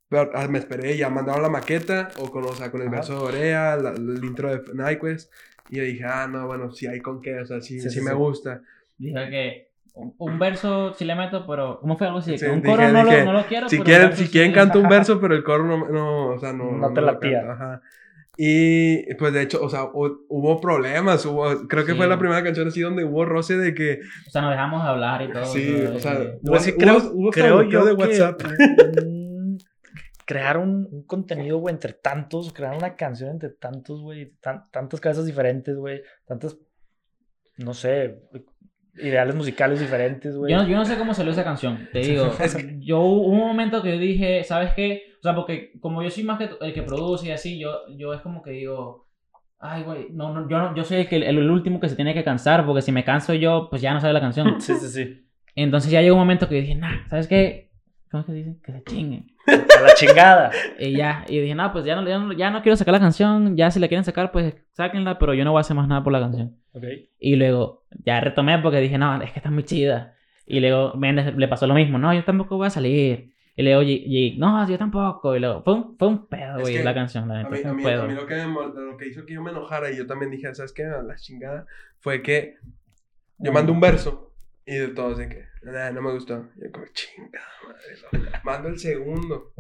Pero ah, me esperé, ya mandaron la maqueta, o con, o sea, con el Ajá. verso de Orea, la- el intro de Nyquist. Y yo dije, ah, no, bueno, sí hay con qué, o sea, sí, Sí, sí, sí, me sí. gusta. Dije que un, un verso sí le meto, pero ¿cómo fue algo así? Sí, un dije- coro no, dije, lo, no lo quiero. Si pero quieren, si sí. quieren canto un <laughs> verso, pero el coro no, no o sea, no, No te lo latía. canto, ajá. Y pues de hecho, o sea, hu- hubo problemas, hubo, creo que Sí. fue la primera canción así donde hubo roce de que, O sea, nos dejamos de hablar y todo. sí, o sea, hubo, que hubo- creo, hubo creo yo de que WhatsApp. <laughs> un- crear un, un contenido, güey, entre tantos, crear una canción entre tantos, güey, tan- tantas cabezas diferentes, güey, tantas no sé, ideales musicales diferentes, güey. Yo no, yo no sé cómo salió esa canción, te <laughs> digo. yo hubo un momento que yo dije, ¿sabes qué? O sea, porque como yo soy más que el que produce y así, yo, yo es como que digo, ay, güey, no, no, yo, no, yo soy el, que, el, el último que se tiene que cansar, porque si me canso yo, pues ya no sabe la canción. <laughs> Sí, sí, sí. Entonces ya llegó un momento que yo dije, nah, ¿sabes qué? ¿Cómo es que se dice? Que se chinguen. A la chingada. Y ya, y dije, no, pues ya no, ya, no, ya no quiero sacar la canción, ya si la quieren sacar, pues sáquenla, pero yo no voy a hacer más nada por la canción. Ok. Y luego ya retomé porque dije, no, es que está muy chida. Y luego Méndez le pasó lo mismo, no, yo tampoco voy a salir. Y luego G, no, yo tampoco. Y luego fue un, fue un pedo, Es güey, que la canción, la A mí, a mí- a mí lo, que me lo que hizo que yo me enojara y yo también dije, ¿sabes qué? A La chingada fue que yo mando un verso y de todos de que, "Nah, no me gustó. Yo como, chingada madre. lo- Mando el segundo.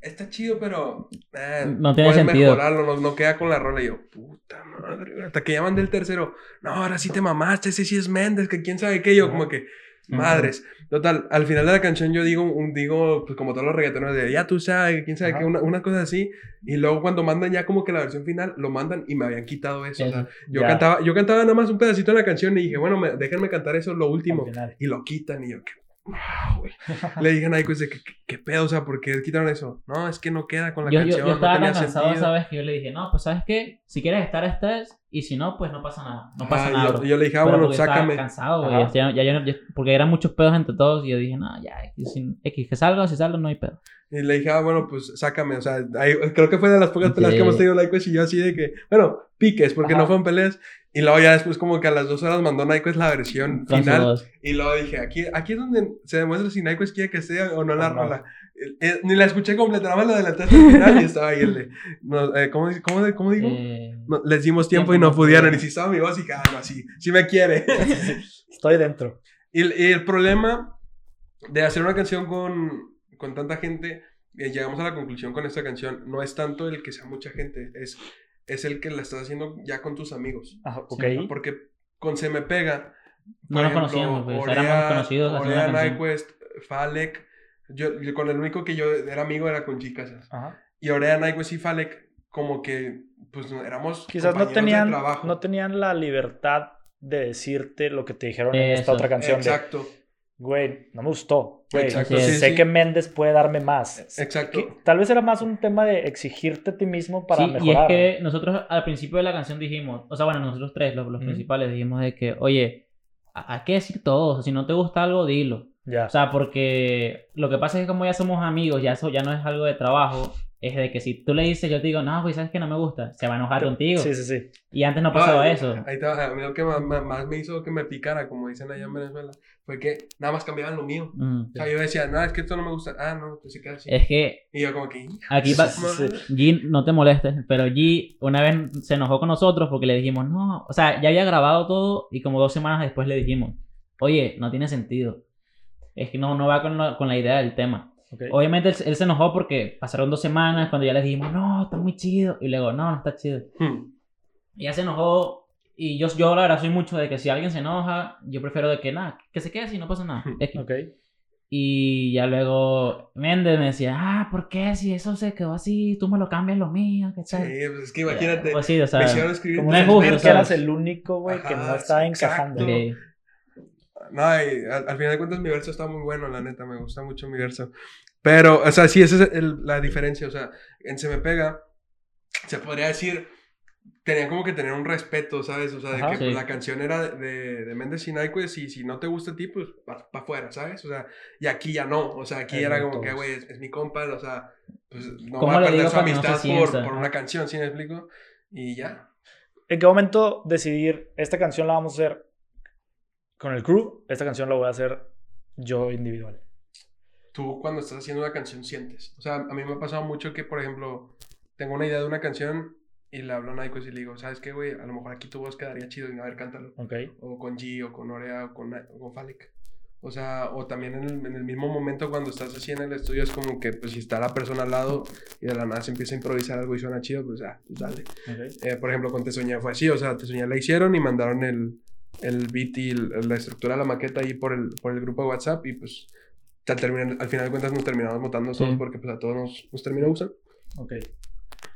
Está chido, pero eh, No tiene sentido. mejorarlo, no, no queda con la rola. Y yo, puta madre. güey". Hasta que ya mandé el tercero. No, ahora sí te mamaste, ese sí es Méndez, que quién sabe qué. Yo como que, madres. Total, al final de la canción yo digo, un, digo pues como todos los reggaetoneros, de ya tú sabes, quién sabe Ajá. qué, una, una cosa así. Y luego cuando mandan ya como que la versión final, lo mandan y me habían quitado eso. o sea, yo, Ya. cantaba, yo cantaba nada más un pedacito de la canción y dije, bueno, me- déjenme cantar eso, lo último. Y lo quitan y yo, güey. Le dije a Naiko, de que, ¿qué, qué pedo? O sea, ¿por qué quitaron eso? No, es que no queda con la Yo, yo, canción, yo estaba no tan cansado. ¿sabes? Que yo le dije, no, pues ¿sabes qué? Si quieres estar, estés. Y si no, pues no pasa nada. No pasa Ah, nada, yo, yo le dije, ah, bueno, sácame. cansado, güey. Ya, ya no- ya- porque eran muchos pedos entre todos. Y yo dije, no, ya, X, sin- X, que salga si salga, no hay pedo. Y le dije, ah, bueno, pues sácame. O sea, ahí- creo que fue de las pocas peleas Sí. que hemos tenido Nyquist y yo así de que, bueno, piques, porque Ajá. no fueron peleas. Y luego ya después como que a las dos horas mandó Nyquist la versión final. Y luego dije, aquí, aquí es donde se demuestra si Nyquist quiere que sea o no la no. rola. Eh, eh, ni la escuché completa, nada más la adelanté hasta el final y estaba ahí el de, no, eh, ¿cómo, cómo, cómo digo? Eh, No, les dimos tiempo tiempo y no pudieron. Y si estaba mi voz y ah, no, sí, sí me quiere. <laughs> Estoy dentro. Y, el- y el problema de hacer una canción con, con tanta gente, eh, llegamos a la conclusión con esta canción, no es tanto el que sea mucha gente, es, es el que la estás haciendo ya con tus amigos. Ajá, ok. Sí, Porque con Se Me Pega, No nos conocíamos, pues, éramos conocidos Orea. Nyquist, Falek, yo, yo con el único que yo era amigo era con Casas. Ajá. Y Orea, Nyquist y Falek, como que, pues éramos Quizás no de tenían, trabajo. no tenían la libertad de decirte lo que te dijeron en esta Eso. otra canción. de, Exacto, Güey, no me gustó. Güey, exacto. Sí, sé sí. que Méndez puede darme más. Exacto. Que tal vez era más un tema de exigirte a ti mismo para sí, y es mejorar. que nosotros al principio de la canción dijimos, o sea, bueno, nosotros tres, los, los Ujú. principales, dijimos de que, oye, ha- hay que decir todo, o sea, si no te gusta algo, dilo. Ya. O sea, porque lo que pasa es que como ya somos amigos, ya eso ya no es algo de trabajo, es de que si tú le dices, yo te digo, no, güey, ¿sabes que no me gusta? Se va a enojar contigo. sí, sí, sí. Y antes no pasaba Ah, eso. Ahí te va, a mí lo que más, más- me hizo que me picara, como dicen allá en Venezuela, fue que nada más cambiaban lo mío. Mm. O sea, yo decía, no, es que esto no me gusta. Ah, no, pues se queda así. Es que Y yo como que, aquí va... Sí, sí. G, no te molestes, pero G una vez se enojó con nosotros porque le dijimos, no, o sea, ya había grabado todo y como dos semanas después le dijimos, oye, no tiene sentido. Es que no, no va con la, con la idea del tema. Ok. Obviamente él, él se enojó porque pasaron dos semanas cuando ya les dijimos, no, está muy chido. Y luego, no, no está chido. Hmm. Y ya se enojó. Y yo, yo la verdad soy mucho de que si alguien se enoja, yo prefiero de que nada, que se quede así, no pasa nada. X. Ok. Y ya luego Méndez me decía, ah, ¿por qué? Si eso se quedó así, tú me lo cambias lo mío, ¿qué Sí, tal? pues es que imagínate, Pues sí, o sea, me hicieron escribir. como es justo, que eras el único, güey, que no estaba encajando. ok. No, y al, al final de cuentas mi verso está muy bueno, la neta, me gusta mucho mi verso. Pero, o sea, sí, esa es el- la diferencia, o sea, en Se Me Pega, se podría decir, tenían como que tener un respeto, ¿sabes? O sea, de Ajá. que pues, la canción era de, de, de Méndez y Nyquist y si no te gusta a ti, pues para afuera, ¿sabes? O sea, y aquí ya no, o sea, aquí Es era como que, todos. güey, es, es mi compa, o sea, pues no ¿Cómo va a perder su que no amistad se por, por una canción, ¿sí me explico? Y ya. ¿En qué momento decidir esta canción la vamos a hacer con el crew? Esta canción la voy a hacer yo individual. tú cuando estás haciendo una canción sientes. O sea, a mí me ha pasado mucho que, por ejemplo, tengo una idea de una canción y le hablo a Nyquist y le digo, ¿sabes qué, güey? A lo mejor aquí tu voz quedaría chido y a ver, cántalo. Ok. O con G, o con Orea, o con, o con Falek. O sea, o también en el, en el mismo momento cuando estás así en el estudio es como que, pues, si está la persona al lado y de la nada se empieza a improvisar algo y suena chido, pues, ah, pues dale. Eh, por ejemplo, con Te Soñé fue así, o sea, Te Soñé la hicieron y mandaron el, el beat y el- la estructura de la maqueta ahí por el, por el grupo de WhatsApp y pues al, terminar- al final de cuentas nos terminamos votando Sí. todos porque pues a todos nos, nos terminó gustando. Ok,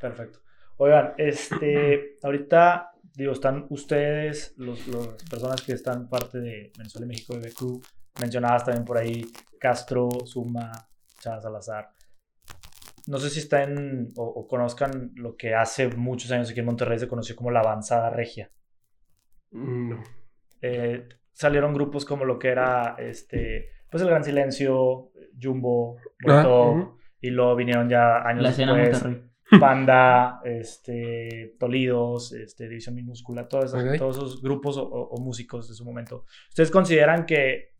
perfecto. Oigan, este, ahorita digo, están ustedes, los, los- las personas que están parte de Venezuela y México de Crew, mencionadas también por ahí, Castro, Suma, Chava Salazar. No sé si están o, o conozcan lo que hace muchos años aquí en Monterrey se conoció como la avanzada regia. No. Eh, salieron grupos como lo que era este, pues el Gran Silencio, Jumbo, Ah, y luego vinieron ya años La escena después. Panda, este, Tolidos, este, División Minúscula, todos esos, todos esos grupos o, o- o músicos de su momento. ¿Ustedes consideran que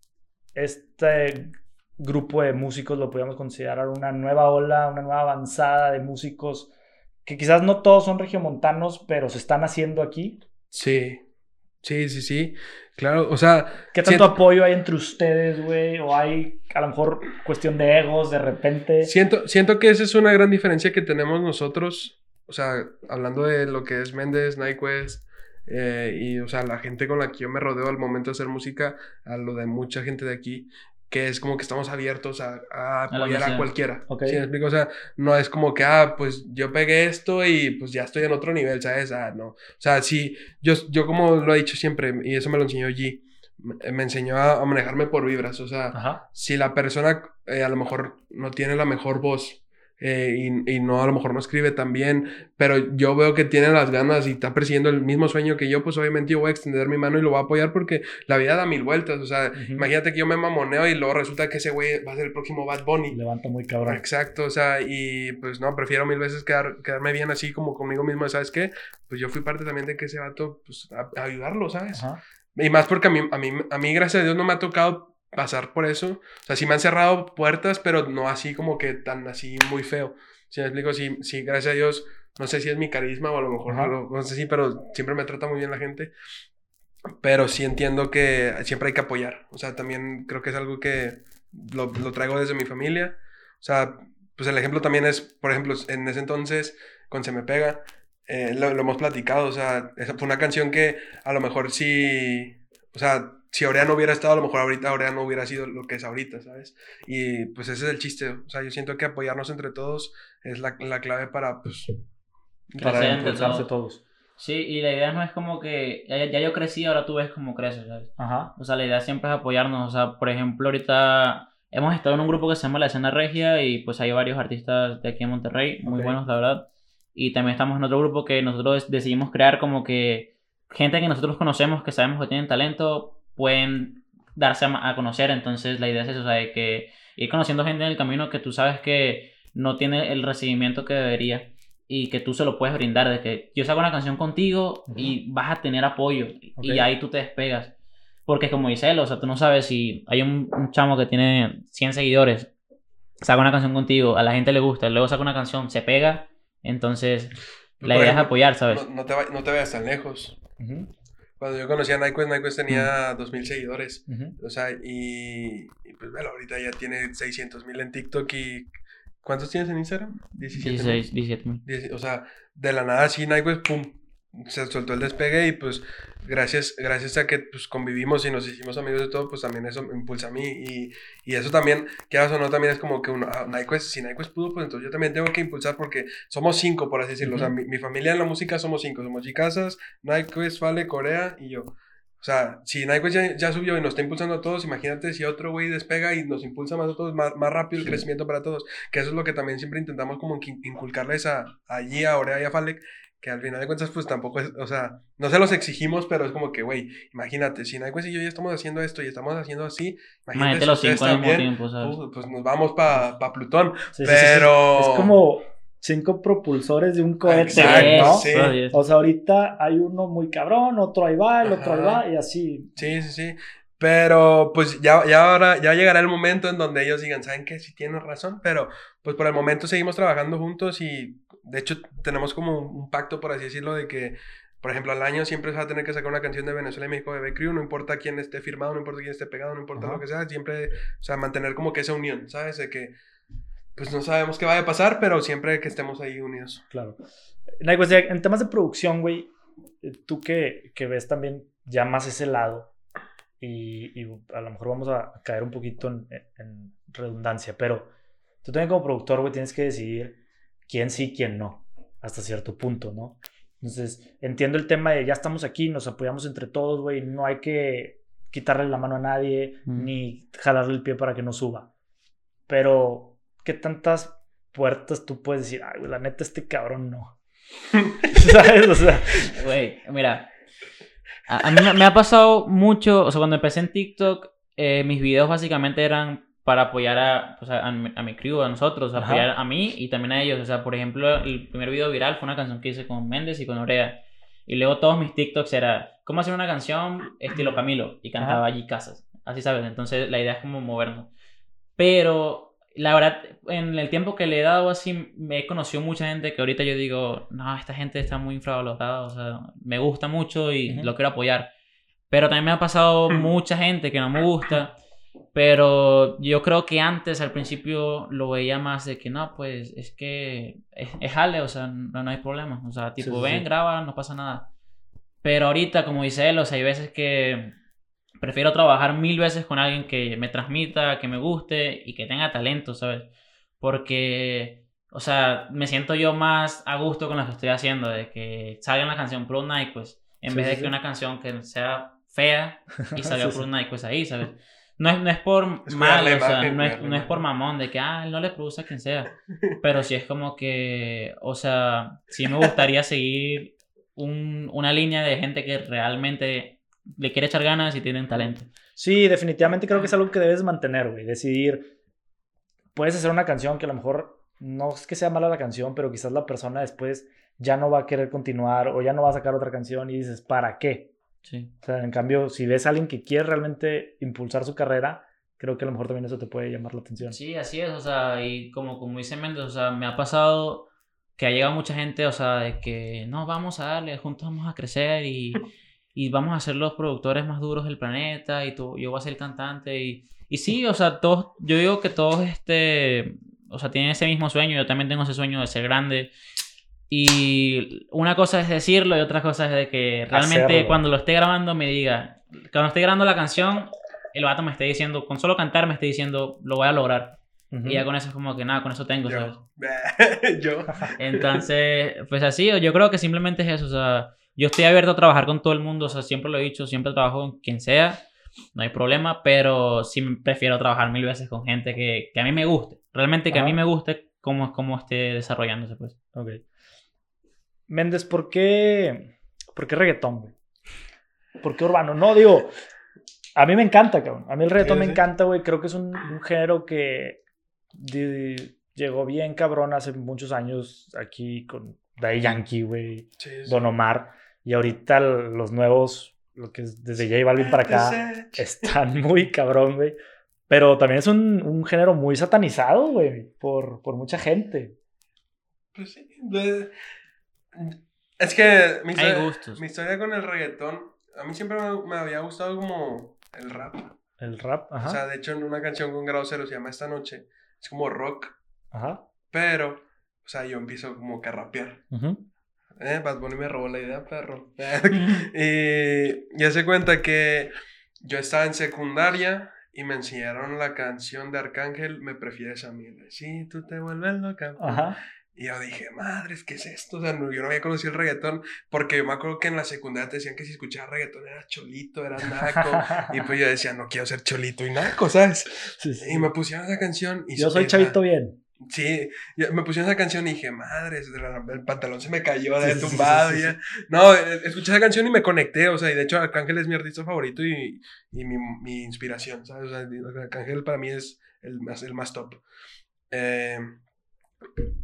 este grupo de músicos lo podríamos considerar una nueva ola, una nueva avanzada de músicos que quizás no todos son regiomontanos, pero se están haciendo aquí? Sí. Sí, sí, sí. Claro, o sea. ¿Qué tanto siento- apoyo hay entre ustedes, güey? ¿O hay a lo mejor cuestión de egos de repente? Siento, siento que esa es una gran diferencia que tenemos nosotros, o sea, hablando de lo que es Méndez, Nyquist, eh, y, o sea, la gente con la que yo me rodeo al momento de hacer música, a lo de mucha gente de aquí, que es como que estamos abiertos a, a apoyar a, misión. cualquiera. Ok. ¿Sí me explico? O sea, no es como que, ah, pues yo pegué esto y pues ya estoy en otro nivel, ¿sabes? Ah, no. O sea, sí, yo, yo como lo he dicho siempre, y eso me lo enseñó G, me, me enseñó a, a manejarme por vibras, o sea, Ajá. si la persona eh, a lo mejor no tiene la mejor voz eh, y, y no a lo mejor no escribe tan bien, pero yo veo que tiene las ganas y está persiguiendo el mismo sueño que yo, pues obviamente yo voy a extender mi mano y lo voy a apoyar porque la vida da mil vueltas. O sea, Ujú. imagínate que yo me mamoneo y luego resulta que ese güey va a ser el próximo Bad Bunny. Levanta muy cabrón. Exacto, o sea, y pues no, prefiero mil veces quedar, quedarme bien así como conmigo mismo, ¿sabes qué? Pues yo fui parte también de que ese vato, pues a, a ayudarlo, ¿sabes? Ajá. Y más porque a mí, a, mí, a mí, gracias a Dios, no me ha tocado pasar por eso. O sea, sí me han cerrado puertas, pero no así como que tan así muy feo. Si me explico, sí, sí, gracias a Dios, no sé si es mi carisma o a lo mejor, no, sé si, pero siempre me trata muy bien la gente. Pero sí entiendo que siempre hay que apoyar. O sea, también creo que es algo que lo, lo traigo desde mi familia. O sea, pues el ejemplo también es, por ejemplo, en ese entonces, con Se Me Pega, eh, lo, lo hemos platicado. O sea, esa fue una canción que a lo mejor sí. O sea, si Aurea no hubiera estado, a lo mejor ahorita Aurea no hubiera sido lo que es ahorita, ¿sabes? Y pues ese es el chiste. O sea, yo siento que apoyarnos entre todos es la, la clave para, pues. Para impulsarse todos. Sí, y la idea no es como que ya, ya yo crecí, ahora tú ves cómo creces, ¿sabes? Ajá. O sea, la idea siempre es apoyarnos. O sea, por ejemplo, ahorita hemos estado en un grupo que se llama La Escena Regia y pues hay varios artistas de aquí en Monterrey, muy Ok. buenos, la verdad. Y también estamos en otro grupo que nosotros decidimos crear como que gente que nosotros conocemos, que sabemos que tienen talento, pueden darse a, a conocer. Entonces, la idea es eso, o sea, de que ir conociendo gente en el camino que tú sabes que no tiene el recibimiento que debería y que tú se lo puedes brindar, de que yo saco una canción contigo y vas a tener apoyo y ahí tú te despegas. Porque como dice él, o sea, tú no sabes si hay un, un chamo que tiene 100 seguidores, saca una canción contigo, a la gente le gusta, luego saca una canción, se pega, entonces la Por idea es apoyar, ¿sabes? No, no te, va- no te vayas tan lejos. Ujú. Cuando yo conocí a Nyquist, Nyquist tenía 2.000 seguidores. O sea, y, y pues bueno, ahorita ya tiene 600 mil en TikTok y... ¿Cuántos tienes en Instagram? 17 mil. 16, 17 mil. Dieci- O sea, de la nada así Nyquist, pum, se soltó el despegue y pues gracias, gracias a que pues convivimos y nos hicimos amigos de todo, pues también eso me impulsa a mí y, y eso también, que o no, también es como que uno, ah, Nyquist, si Nyquist pudo, pues entonces yo también tengo que impulsar porque somos cinco, por así decirlo, o sea, mi, mi familia en la música somos cinco, somos Chicasas, Nyquist, Vale, Corea y yo. O sea, si Nyquist ya, ya subió y nos está impulsando a todos, imagínate si otro güey despega y nos impulsa más a todos, más, más rápido el Sí. crecimiento para todos. Que eso es lo que también siempre intentamos como inculcarles a, a Gia, a Orea y a Falek, que al final de cuentas pues tampoco es, o sea, no se los exigimos, pero es como que, güey, imagínate, si Nyquist y yo ya estamos haciendo esto y estamos haciendo así, imagínate Imagínate si los cinco al mismo tiempo, ¿sabes? uh, pues nos vamos para pa Plutón, Sí, sí, sí, sí. pero... Es como cinco propulsores de un cohete, Exacto, ¿no? O sea, ahorita hay uno muy cabrón, otro ahí va, el otro ahí Ajá. va, y así. Sí, sí, sí. Pero pues ya, ya ahora, ya llegará el momento en donde ellos digan, ¿saben qué? Sí tienen razón, pero pues por el momento seguimos trabajando juntos y de hecho tenemos como un, pacto, por así decirlo, de que, por ejemplo, al año siempre se va a tener que sacar una canción de Venezuela y México de B-Crew, no importa quién esté firmado, no importa quién esté pegado, no importa Ajá. lo que sea, siempre, o sea, mantener como que esa unión, ¿sabes? De que pues no sabemos qué vaya a pasar, pero siempre que estemos ahí unidos. Claro. En temas de producción, güey, eh, tú que, que ves también ya más ese lado, y, y a lo mejor vamos a caer un poquito en, en redundancia, pero tú también como productor, güey, tienes que decidir quién sí, quién no, hasta cierto punto, ¿no? Entonces, entiendo el tema de ya estamos aquí, nos apoyamos entre todos, güey, no hay que quitarle la mano a nadie, Mm. ni jalarle el pie para que no suba. Pero, ¿qué tantas puertas tú puedes decir? Ay, güey, la neta, este cabrón no. <laughs> ¿Sabes? O sea, Güey, mira. A, a mí me, ha pasado mucho, o sea, cuando empecé en TikTok, eh, mis videos básicamente eran para apoyar a, pues, a, a mi, crew, a nosotros, apoyar a mí y también a ellos. O sea, por ejemplo, el primer video viral fue una canción que hice con Méndez y con Orea. Y luego todos mis TikToks era, ¿cómo hacer una canción estilo Camilo? Y cantaba allí Casas. Así sabes, entonces la idea es como movernos. Pero la verdad, en el tiempo que le he dado así, me he conocido mucha gente que ahorita yo digo, no, esta gente está muy infravalorada, o sea, me gusta mucho y lo quiero apoyar. Pero también me ha pasado mucha gente que no me gusta, pero yo creo que antes, al principio, lo veía más de que no, pues es que es, es jale, o sea, no, no hay problema. O sea, tipo, sí, ven, sí. graba, no pasa nada. Pero ahorita, como dice él, o sea, hay veces que prefiero trabajar mil veces con alguien que me transmita, que me guste y que tenga talento, ¿sabes? Porque, o sea, me siento yo más a gusto con lo que estoy haciendo, de que salga una canción Pro Night, pues, en Sí, vez de que una canción que sea fea y <laughs> salga. Pro Night, pues ahí, ¿sabes? No es, no es por Es mal, o sea, no es, no es por mamón de que, ah, él no le produce a quien sea. <laughs> Pero sí es como que, o sea, sí me gustaría seguir un- una línea de gente que realmente le quiere echar ganas y tienen talento. Sí, definitivamente creo que es algo que debes mantener, güey. Decidir, puedes hacer una canción que a lo mejor no es que sea mala la canción, pero quizás la persona después ya no va a querer continuar o ya no va a sacar otra canción y dices, ¿para qué? Sí. O sea, en cambio, si ves a alguien que quiere realmente impulsar su carrera, creo que a lo mejor también eso te puede llamar la atención. Sí, así es, o sea, y como, como dice Méndez, o sea, me ha pasado que ha llegado mucha gente, o sea, de que no, vamos a darle, juntos vamos a crecer y, y vamos a ser los productores más duros del planeta y tú, yo voy a ser el cantante y, y sí, o sea, todos, yo digo que todos, este, o sea, tienen ese mismo sueño, yo también tengo ese sueño de ser grande y una cosa es decirlo y otra cosa es de que realmente Hacerlo. cuando lo esté grabando me diga, cuando esté grabando la canción, el vato me esté diciendo, con solo cantar me esté diciendo, lo voy a lograr. Ujú. Y ya con eso es como que nada, con eso tengo, ¿sabes? <laughs> Yo. yo. <laughs> Entonces, pues así, yo creo que simplemente es eso, o sea, yo estoy abierto a trabajar con todo el mundo, o sea, siempre lo he dicho, siempre trabajo con quien sea, no hay problema, pero sí prefiero trabajar mil veces con gente que, que a mí me guste, realmente que a mí me guste cómo, cómo esté desarrollándose, pues. Ok. Méndez, ¿por qué, ¿por qué reggaetón, güey? ¿Por qué urbano? No, digo, a mí me encanta, cabrón. A mí el reggaetón Sí, me encanta, güey. Creo que es un, un género que llegó bien cabrón hace muchos años aquí con Daddy Yankee, güey, Sí. Don Omar. Y ahorita los nuevos, lo que es desde J Balvin para acá, están <laughs> muy cabrón, güey. Pero también es un, un género muy satanizado, güey, por, por mucha gente. Pues sí. Es que mi Hay historia, gustos. mi historia con el reggaetón, a mí siempre me, me había gustado como el rap. El rap, ajá. O sea, de hecho, en una canción con Grado Cero se llama Esta Noche. Es como rock, ajá. pero, o sea, yo empiezo como que a rapear. ujú. Eh, Bad Bunny me robó la idea, perro. <laughs> <laughs> y ya se cuenta que yo estaba en secundaria y me enseñaron la canción de Arcángel, Me prefieres a mí. Sí, tú te vuelves loca. Ajá. Y yo dije, madres, ¿qué es esto? O sea, no- yo no había conocido el reggaetón, porque yo me acuerdo que en la secundaria te decían que si escuchabas reggaetón era cholito, era naco. y pues yo decía, no quiero ser cholito y naco, ¿sabes? Sí, sí. Y me pusieron esa canción. Y Yo soy chavito bien. Sí, me pusieron esa canción y dije, madres, el pantalón se me cayó Sí, de sí, sí, tumbado. sí, sí, ya. No, escuché esa canción y me conecté, o sea, y de hecho Arcángel es mi artista favorito y, y mi, mi inspiración, ¿sabes? O sea, Arcángel para mí es el más, el más top. Eh,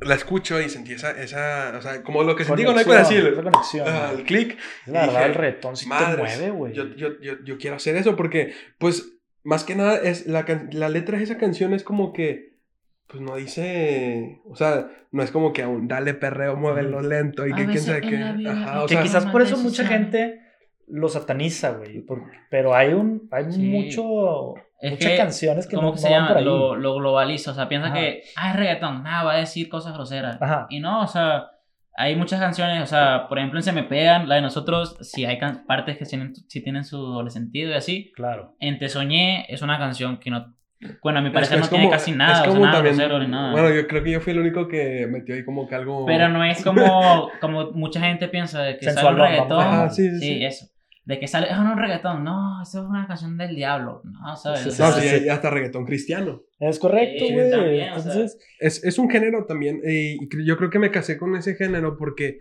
la escucho y sentí esa, esa, o sea, como lo que sentí con Conexión, Brasil. esa conexión. Ajá, el click. la verdad, dije, el reggaetón sí te mueve, güey. Yo, yo, yo, yo quiero hacer eso porque, pues, más que nada, es la, la letra de esa canción es como que, pues no dice, o sea, no es como que aún dale perreo, muévelo lento y A que quién sabe qué. la vida Ajá, o que sea, quizás por eso mucha gente lo sataniza, güey. Pero hay un, hay Sí. mucho, Es muchas que, canciones que ¿Cómo no, que no se van por ahí. Lo, lo globaliza, o sea, piensa Ajá. que, ah, es reggaetón, nada, va a decir cosas groseras. Ajá. Y no, o sea, hay muchas canciones, o sea, por ejemplo en Se Me Pegan, la de nosotros, si hay can- partes que tienen, sí tienen su doble sentido y así. Claro. En Te Soñé es una canción que no Bueno, a mi Es- parecer es no tiene como- casi es nada, o sea, como nada también- grosero ni nada. Bueno, yo creo que yo fui el único que metió ahí como que algo. Pero no es <laughs> como, como mucha gente piensa de que sale un reggaetón. Ajá, sí, sí, sí. eso. De que sale, es un reggaetón. No, eso es una canción del diablo. No, ¿sabes? Sí, sí, No, sí, sí, sí. hasta reggaetón cristiano. Es correcto, Sí, güey. también, o sea. Entonces, Es, es un género también. eh, Y yo creo que me casé con ese género porque,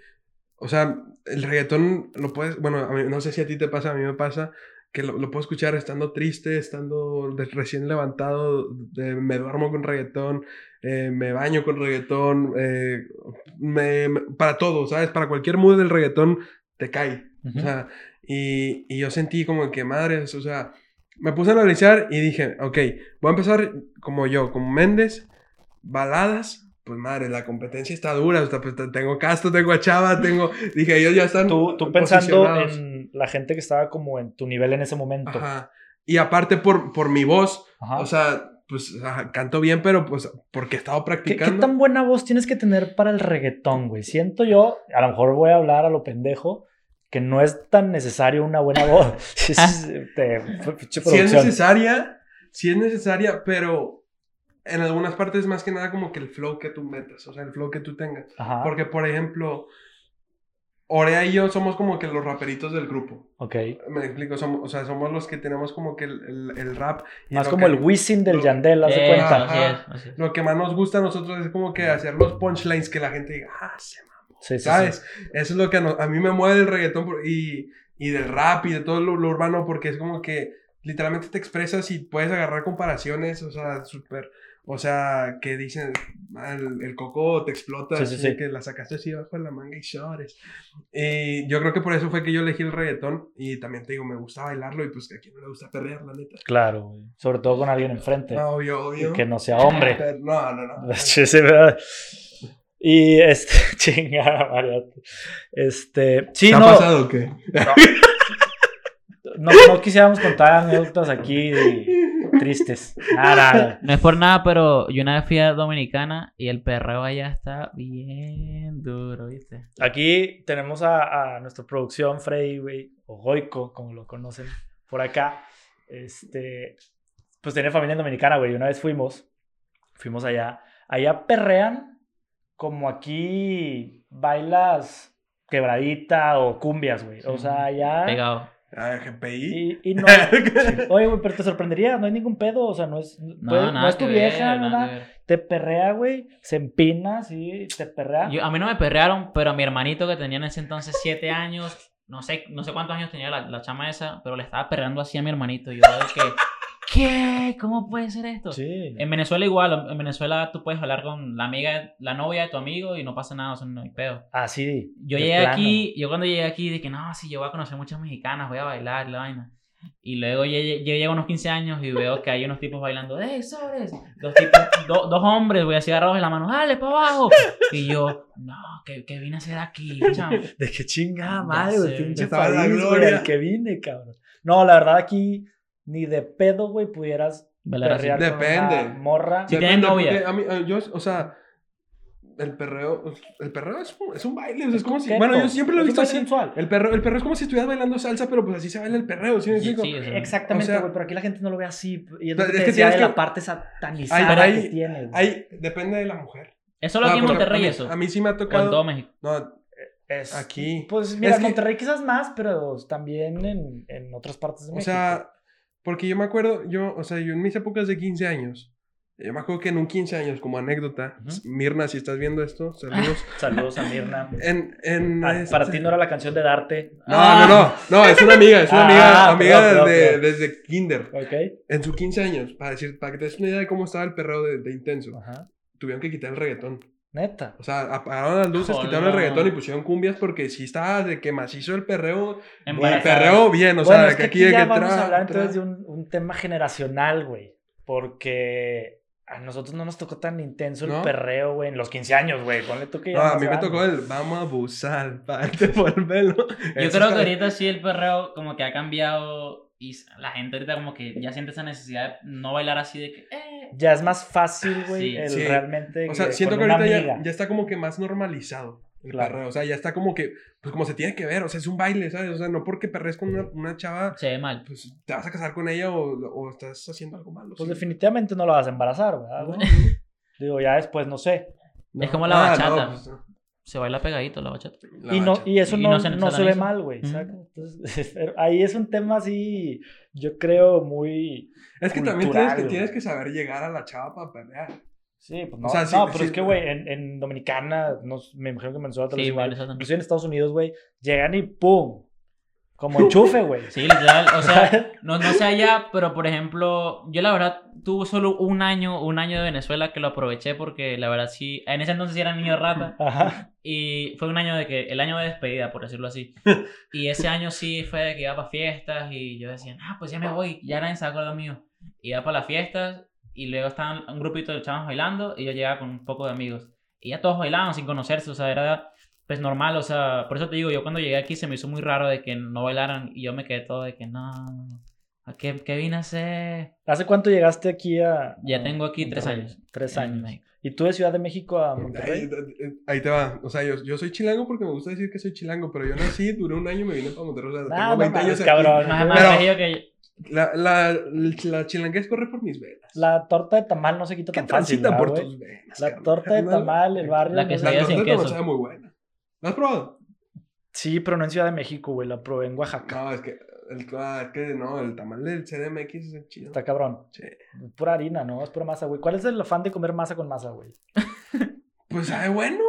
o sea, el reggaetón lo puedes. Bueno, a mí- no sé si a ti te pasa, a mí me pasa que lo, lo puedo escuchar estando triste, estando de- recién levantado. de- me duermo con reggaetón, eh, me baño con reggaetón. eh, me- me- para todo, ¿sabes? Para cualquier mood del reggaetón te cae. ujú. O sea, y, y yo sentí como que madres, o sea, me puse a analizar y dije, ok, voy a empezar como yo, como Méndez, baladas, pues madre, la competencia está dura, o sea, pues, tengo Casto, tengo a Chava, tengo, <laughs> dije, ellos ya están tú, tú pensando en la gente que estaba como en tu nivel en ese momento. Ajá. Y aparte por, por mi voz, Ajá. o sea, pues ajá, canto bien, pero pues porque he estado ¿Qué, qué practicando. tan buena voz tienes que tener para el reggaetón, güey? Siento yo, a lo mejor voy a hablar a lo pendejo, que no es tan necesario una buena voz. <laughs> Sí, sí, te- pinche Si es necesaria, si es necesaria, pero en algunas partes más que nada como que el flow que tú metas, o sea, el flow que tú tengas. Ajá. Porque, por ejemplo, Orea y yo somos como que los raperitos del grupo. Ok. Me explico, somos, o sea, somos los que tenemos como que el, el- el rap. y Más como que- el Wisin del lo- Yandel, así es, así es. Lo que más nos gusta a nosotros es como que hacer los punchlines que la gente diga, ah, se mamó", Sí, sí, sí. ¿sabes? Eso es lo que a, no- a mí me mueve del reggaetón por- y, y del rap y de todo lo, lo urbano porque es como que literalmente te expresas y puedes agarrar comparaciones, o sea, súper, o sea, que dicen, "Ah, el, el coco te explota, Sí, sí, así sí. que la sacaste así bajo la manga y llores. Y yo creo que por eso fue que yo elegí el reggaetón y también te digo, me gusta bailarlo y pues que a quien no le gusta perrear, la neta. Claro. Sobre todo con alguien enfrente. Ah, obvio, obvio. Que no sea hombre. No, no, no. <laughs> Y este, <laughs> chingada, María. Este, sí, ¿Te ha no, pasado o qué? no, no quisiéramos contar anécdotas aquí tristes. Nada, nada. No es por nada, pero yo una vez fui a Dominicana y el perreo allá está bien duro, ¿viste? Aquí tenemos a, a nuestra producción, Freddy, güey, o Goico, como lo conocen por acá. Este, pues tiene familia en Dominicana, güey. Una vez fuimos, fuimos allá. Allá perrean como aquí bailas quebradita o cumbias, güey. O sea, allá... Pegado. Ah, GPI. Y, y <laughs> no. Oye, güey, pero te sorprendería, no hay ningún pedo, o sea, no es, No, puede- no nada es tu vieja, ver, no nada. Te perrea, güey, se empina, sí, te perrea. Yo- a mí no me perrearon, pero a mi hermanito que tenía en ese entonces siete años, no sé, no sé cuántos años tenía la, la chama esa, pero le estaba perreando así a mi hermanito. Y yo de que, ¿qué? ¿Cómo puede ser esto? Sí. En Venezuela igual, en Venezuela tú puedes hablar con la amiga, la novia de tu amigo y no pasa nada, o sea, no hay pedo. Así. Yo de llegué plano. aquí, yo cuando llegué aquí dije, no, sí, yo voy a conocer muchas mexicanas, voy a bailar la vaina. Y luego yo, yo llego a unos 15 años y veo que hay unos tipos bailando, ¡eh, sobres! Dos, tipos, do- dos hombres, voy así agarrados de la mano, ¡dale, para abajo! Y yo, no, ¿qué, qué vine a hacer aquí, chamo? <laughs> De qué chingada madre, güey, pinche en país, güey, que vine, cabrón. No, la verdad aquí ni de pedo, güey, pudieras Bailar así. perrear con Depende. una morra. Sí, Depende, tiene novia. A mí, a- yo, o sea, el perreo, el perreo es, un- es un baile, o sea, es como si, bueno, yo siempre lo he es visto así. sensual. El perreo, el perreo es como si estuvieras bailando salsa, pero pues así se baila el perreo, ¿sí me Sí, explico? sí, o Exactamente, O sea, güey, pero aquí la gente no lo ve así. Y es lo es que te que decía de tienes la que- parte satanizada Hay- hay- que tiene. güey. Ahí depende de la mujer. ¿Es solo aquí Ah, en Monterrey a mí, eso? A mí sí me ha ¿O en tocado. todo México? No, Es- aquí. Pues mira, Es en que- Monterrey quizás más, pero también en, en otras partes de O México. sea, porque yo me acuerdo, yo, o sea, yo en mis épocas de 15 años, yo me acuerdo que en un 15 años, como anécdota, Ujú. Mirna, si estás viendo esto, saludos. <laughs> Saludos a Mirna. en, en, Ah, este- para ti no era la canción de Darte. No, no, no, no, es una amiga, es una <laughs> amiga, Ah, amiga perdón, desde, perdón, desde kinder. Ok. En sus 15 años, para decir, para que te des una idea de cómo estaba el perreo de, de intenso, tuvieron que quitar el reggaetón. Neta. O sea, apagaron las luces, Joder. quitaron el reggaetón y pusieron cumbias porque sí estaba de que macizo el perreo. Y Embarazada. perreo bien, o bueno, sea, es que aquí aquí ya que vamos tra- a hablar tra- entonces de un, un tema generacional, güey. Porque a nosotros no nos tocó tan intenso el ¿No? perreo, güey, en los 15 años, güey. Ponle tú que ya No, a mí me tocó el vamos a abusar, parte por el pelo. Yo Eso creo que ahorita sí el perreo como que ha cambiado y la gente ahorita como que ya siente esa necesidad de no bailar así de que, eh. Ya es más fácil, güey, Sí. el Sí. realmente. O sea, que siento que ahorita ya, ya está como que más normalizado. el Claro. perreo. O sea, ya está como que, pues como se tiene que ver, o sea, es un baile, ¿sabes? O sea, no porque perres con una, una chava, Se ve mal. pues te vas a casar con ella o, o estás haciendo algo malo. Pues sí. definitivamente no la vas a embarazar, ¿verdad? No, güey? Digo, ya después no sé. no. Es como la bachata. pues, no. Se baila pegadito la bachata. La y, no, bachata. y eso Y no, no se no se ve mal, güey. Entonces, pero <laughs> ahí es un tema así, yo creo, muy... Es que también tienes que, güey. tienes que saber llegar a la chava para pelear. Sí, pues no, O sea, sí, no, pero sí, es que, güey, en, en Dominicana, no, sé, me imagino que en Venezuela Sí, igual, también. inclusive en Estados Unidos, güey, llegan y ¡pum! Como <laughs> enchufe, güey. Sí, literal. O sea, <laughs> no, no sé allá, pero por ejemplo, yo la verdad tuve solo un año, un año de Venezuela que lo aproveché porque la verdad sí, en ese entonces era niño rata <laughs> Ajá. y fue un año de que, el año de despedida, por decirlo así. <laughs> Y ese año sí fue de que iba para fiestas y yo decía, ah, pues ya me voy, ya nadie se acuerda mío. Iba para las fiestas y luego estaban un grupito de chavos bailando y yo llegaba con un poco de amigos. Y ya todos bailaban sin conocerse, o sea, era pues normal, o sea, por eso te digo, yo cuando llegué aquí se me hizo muy raro de que no bailaran y yo me quedé todo de que no, ¿a qué, qué vine a hacer? ¿Hace cuánto llegaste aquí a...? Ya a tengo aquí tres años. Tres años. ¿Y tú de Ciudad de México a Ahí, Monterrey? ahí te va. O sea, yo, yo soy chilango porque me gusta decir que soy chilango, pero yo nací, duré un año y me vine para Monterrey. O sea, Ah, tengo no 20 mames, años aquí. cabrón. Más, más que La, la, la chilanguez corre por mis venas. La torta de tamal no se quita ¿Qué tan fácil, transita ¿verdad, por tus venas? La carnal? torta de tamal, el barrio... La no que se torta sin de tamal queso. muy buena. ¿La has probado? Sí, pero no en Ciudad de México, güey. La probé en Oaxaca. No, es que, el, ah, que no, el tamal del CDMX es el chido. Está cabrón. Sí. Es pura harina, ¿no? Es pura masa, güey. ¿Cuál es el afán de comer masa con masa, güey? <laughs> Pues sabe bueno.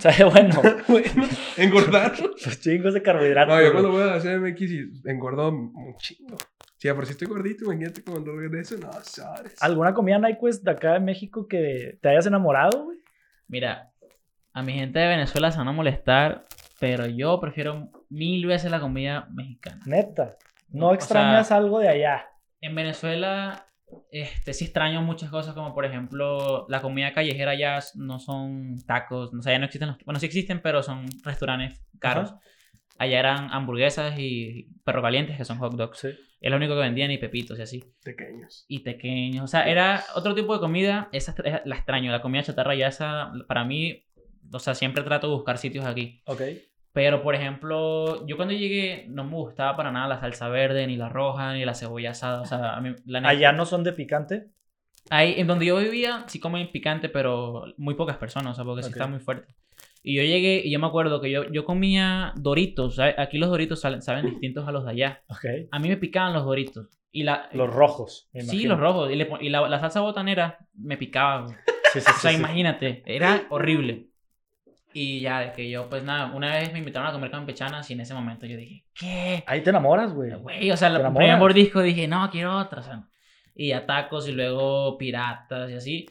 Sea, bueno, <laughs> bueno, engordar. <laughs> pues chingos de carbohidratos. No, yo cuando voy a la CDMX y engordo un chingo. Sí, por si estoy gordito, imagínate cuando regreso, no sabes. ¿Alguna comida Nyquist de acá de México que te hayas enamorado, güey? Mira, a mi gente de Venezuela se van a molestar, pero yo prefiero mil veces la comida mexicana. Neta. No O extrañas sea, algo de allá. En Venezuela, este, sí extraño muchas cosas, como por ejemplo, la comida callejera ya no son tacos, o sea, ya no existen los, bueno, sí existen, pero son restaurantes caros. Ajá. Allá eran hamburguesas y perro calientes, que son hot dogs. Sí. Es lo único que vendían y pepitos y así. Pequeños. Y pequeños. O sea, era otro tipo de comida. Esa estra- la extraño. La comida chatarra ya esa, para mí, o sea, siempre trato de buscar sitios aquí. Ok. Pero, por ejemplo, yo cuando llegué no me gustaba para nada la salsa verde, ni la roja, ni la cebolla asada. O sea, a mí, la neta- ¿Allá no son de picante? Ahí, en donde yo vivía, sí comen picante, pero muy pocas personas, o sea, porque sí Ok. está muy fuerte. Y yo llegué y yo me acuerdo que yo, yo comía doritos. ¿sabes? Aquí los doritos salen- saben distintos a los de allá. Ok. A mí me picaban los doritos. Y la, Los rojos. me Sí, los rojos. Y, le pon- y la, la salsa botanera me picaba. Sí, sí, O sea, sí, sí. imagínate, era horrible. Y ya, de que yo, pues nada, una vez me invitaron a comer campechanas y en ese momento yo dije, ¿qué? Ahí te enamoras, güey. Güey, o sea, el primer mordisco dije, no, quiero otra. O sea, y ya tacos y luego piratas y así.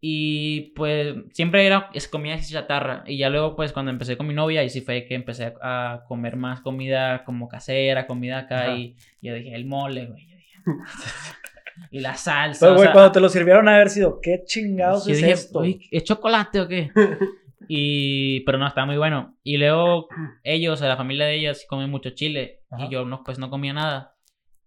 Y pues siempre era es comida chatarra. Y ya luego, pues cuando empecé con mi novia, y sí fue que empecé a comer más comida como casera, comida acá. Ajá. Y yo dije, el mole, güey. <laughs> Y la salsa. Pero, o güey, sea, cuando te lo sirvieron haber sido, ¿qué chingados yo es dije, esto? "Uy, ¿es chocolate o qué? <laughs> Y, pero no, estaba muy bueno. Y luego ellos, la familia de ellas, comen mucho chile. Ajá. Y yo no, pues no comía nada.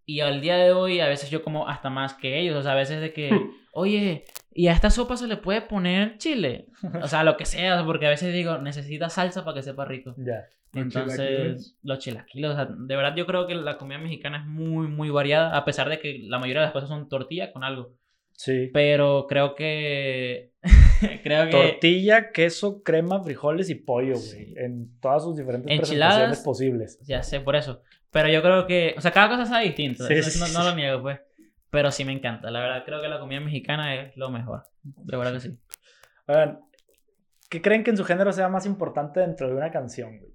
Y al día de hoy, a veces yo como hasta más que ellos. O sea, a veces de que, <laughs> oye, ¿y a esta sopa se le puede poner chile? O sea, lo que sea, porque a veces digo, necesita salsa para que sepa rico. Ya. Entonces, chilaquiles. los chilaquiles, o sea, de verdad yo creo que la comida mexicana es muy, muy variada, a pesar de que la mayoría de las cosas son tortilla con algo. Sí. Pero creo que... <laughs> <laughs> creo que... Tortilla, queso, crema, frijoles y pollo, güey. En todas sus diferentes Enchiladas. presentaciones posibles. Ya sé, por eso. Pero yo creo que, o sea, cada cosa sabe distinto. Sí, sí, no, sí. no lo niego, pues. Pero sí me encanta. La verdad, creo que la comida mexicana es lo mejor. De verdad que sí. Oigan, ¿qué creen que en su género sea más importante dentro de una canción, güey?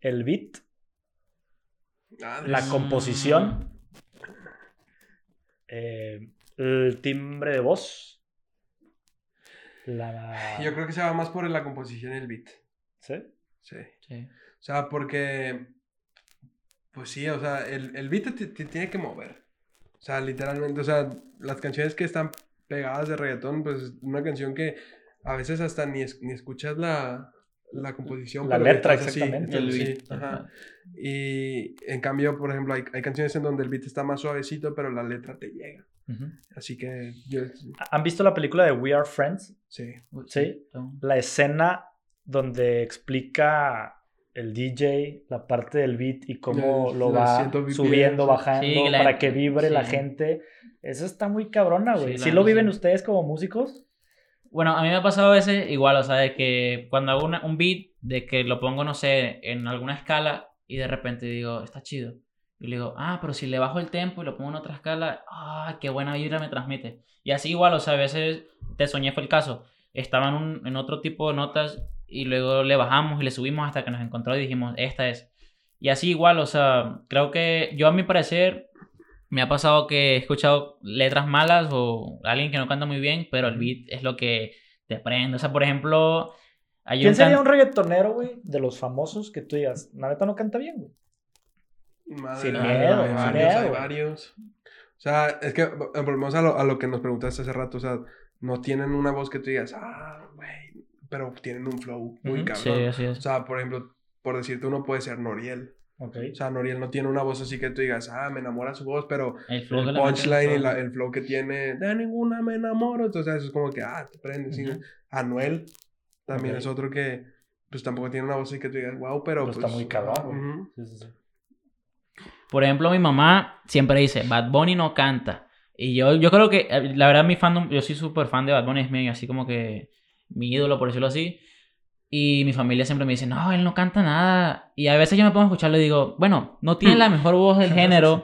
¿El beat? ¿La composición? eh, ¿El timbre de voz? La... Yo creo que se va más por la composición y el beat. ¿Sí? Sí. Sí. O sea, porque. Pues sí, o sea, el, el beat te, te tiene que mover. O sea, literalmente, o sea, las canciones que están pegadas de reggaetón, pues una canción que a veces hasta ni, es- ni escuchas la, la composición. La letra, así, exactamente. entonces, El sí, ajá. Y en cambio, por ejemplo, hay, hay canciones en donde el beat está más suavecito, pero la letra te llega. Así que yo, ¿Han visto la película de We Are Friends? sí. Sí. La escena donde explica el DJ la parte del beat y cómo lo va 100 BPM, subiendo, bajando Sí, la- para que vibre la gente. Eso está muy cabrona, güey. Sí, ¿Sí, la lo viven ustedes como músicos? Bueno, a mí me ha pasado a veces igual, o sea, de que cuando hago una- un beat, de que lo pongo, no sé, en alguna escala y de repente digo, está chido. Y le digo, ah, pero si le bajo el tempo y lo pongo en otra escala, ah, qué buena vibra me transmite. Y así igual, o sea, a veces te soñé fue el caso. Estaba en, en otro tipo de notas y luego le bajamos y le subimos hasta que nos encontró y dijimos, esta es. Y así igual, o sea, creo que yo a mi parecer me ha pasado que he escuchado letras malas o alguien que no canta muy bien, pero el beat es lo que te prende. O sea, por ejemplo, hay ¿Quién un sería un reggaetonero, güey, de los famosos que tú digas, la neta no canta bien, güey? Madre Sin miedo, hay varios, hay varios. O sea, es que volvemos a lo, a lo que nos preguntaste hace rato. O sea, no tienen una voz que tú digas, ah, güey, pero tienen un flow muy Ujú, cabrón. Sí, así O es. sea, por ejemplo, por decirte uno puede ser Noriel. Ok. O sea, Noriel no tiene una voz así que tú digas, ah, me enamora su voz, pero El flow el punchline y la- el flow que tiene, de ninguna me enamoro. Entonces, eso es como que, ah, te prende. sí. Ujú. Anuel también Ok. es otro que, pues tampoco tiene una voz así que tú digas, wow, pero. Pero pues, está muy cabrón, güey. ujú. Sí, sí, sí. Por ejemplo, mi mamá siempre dice, Bad Bunny no canta. Y yo, yo creo que, eh, la verdad, mi fandom, yo soy súper fan de Bad Bunny, es mi, así como que mi ídolo, por decirlo así. Y mi familia siempre me dice, no, él no canta nada. Y a veces yo me pongo a escucharlo y digo, bueno, no tiene la mejor voz del <laughs> género,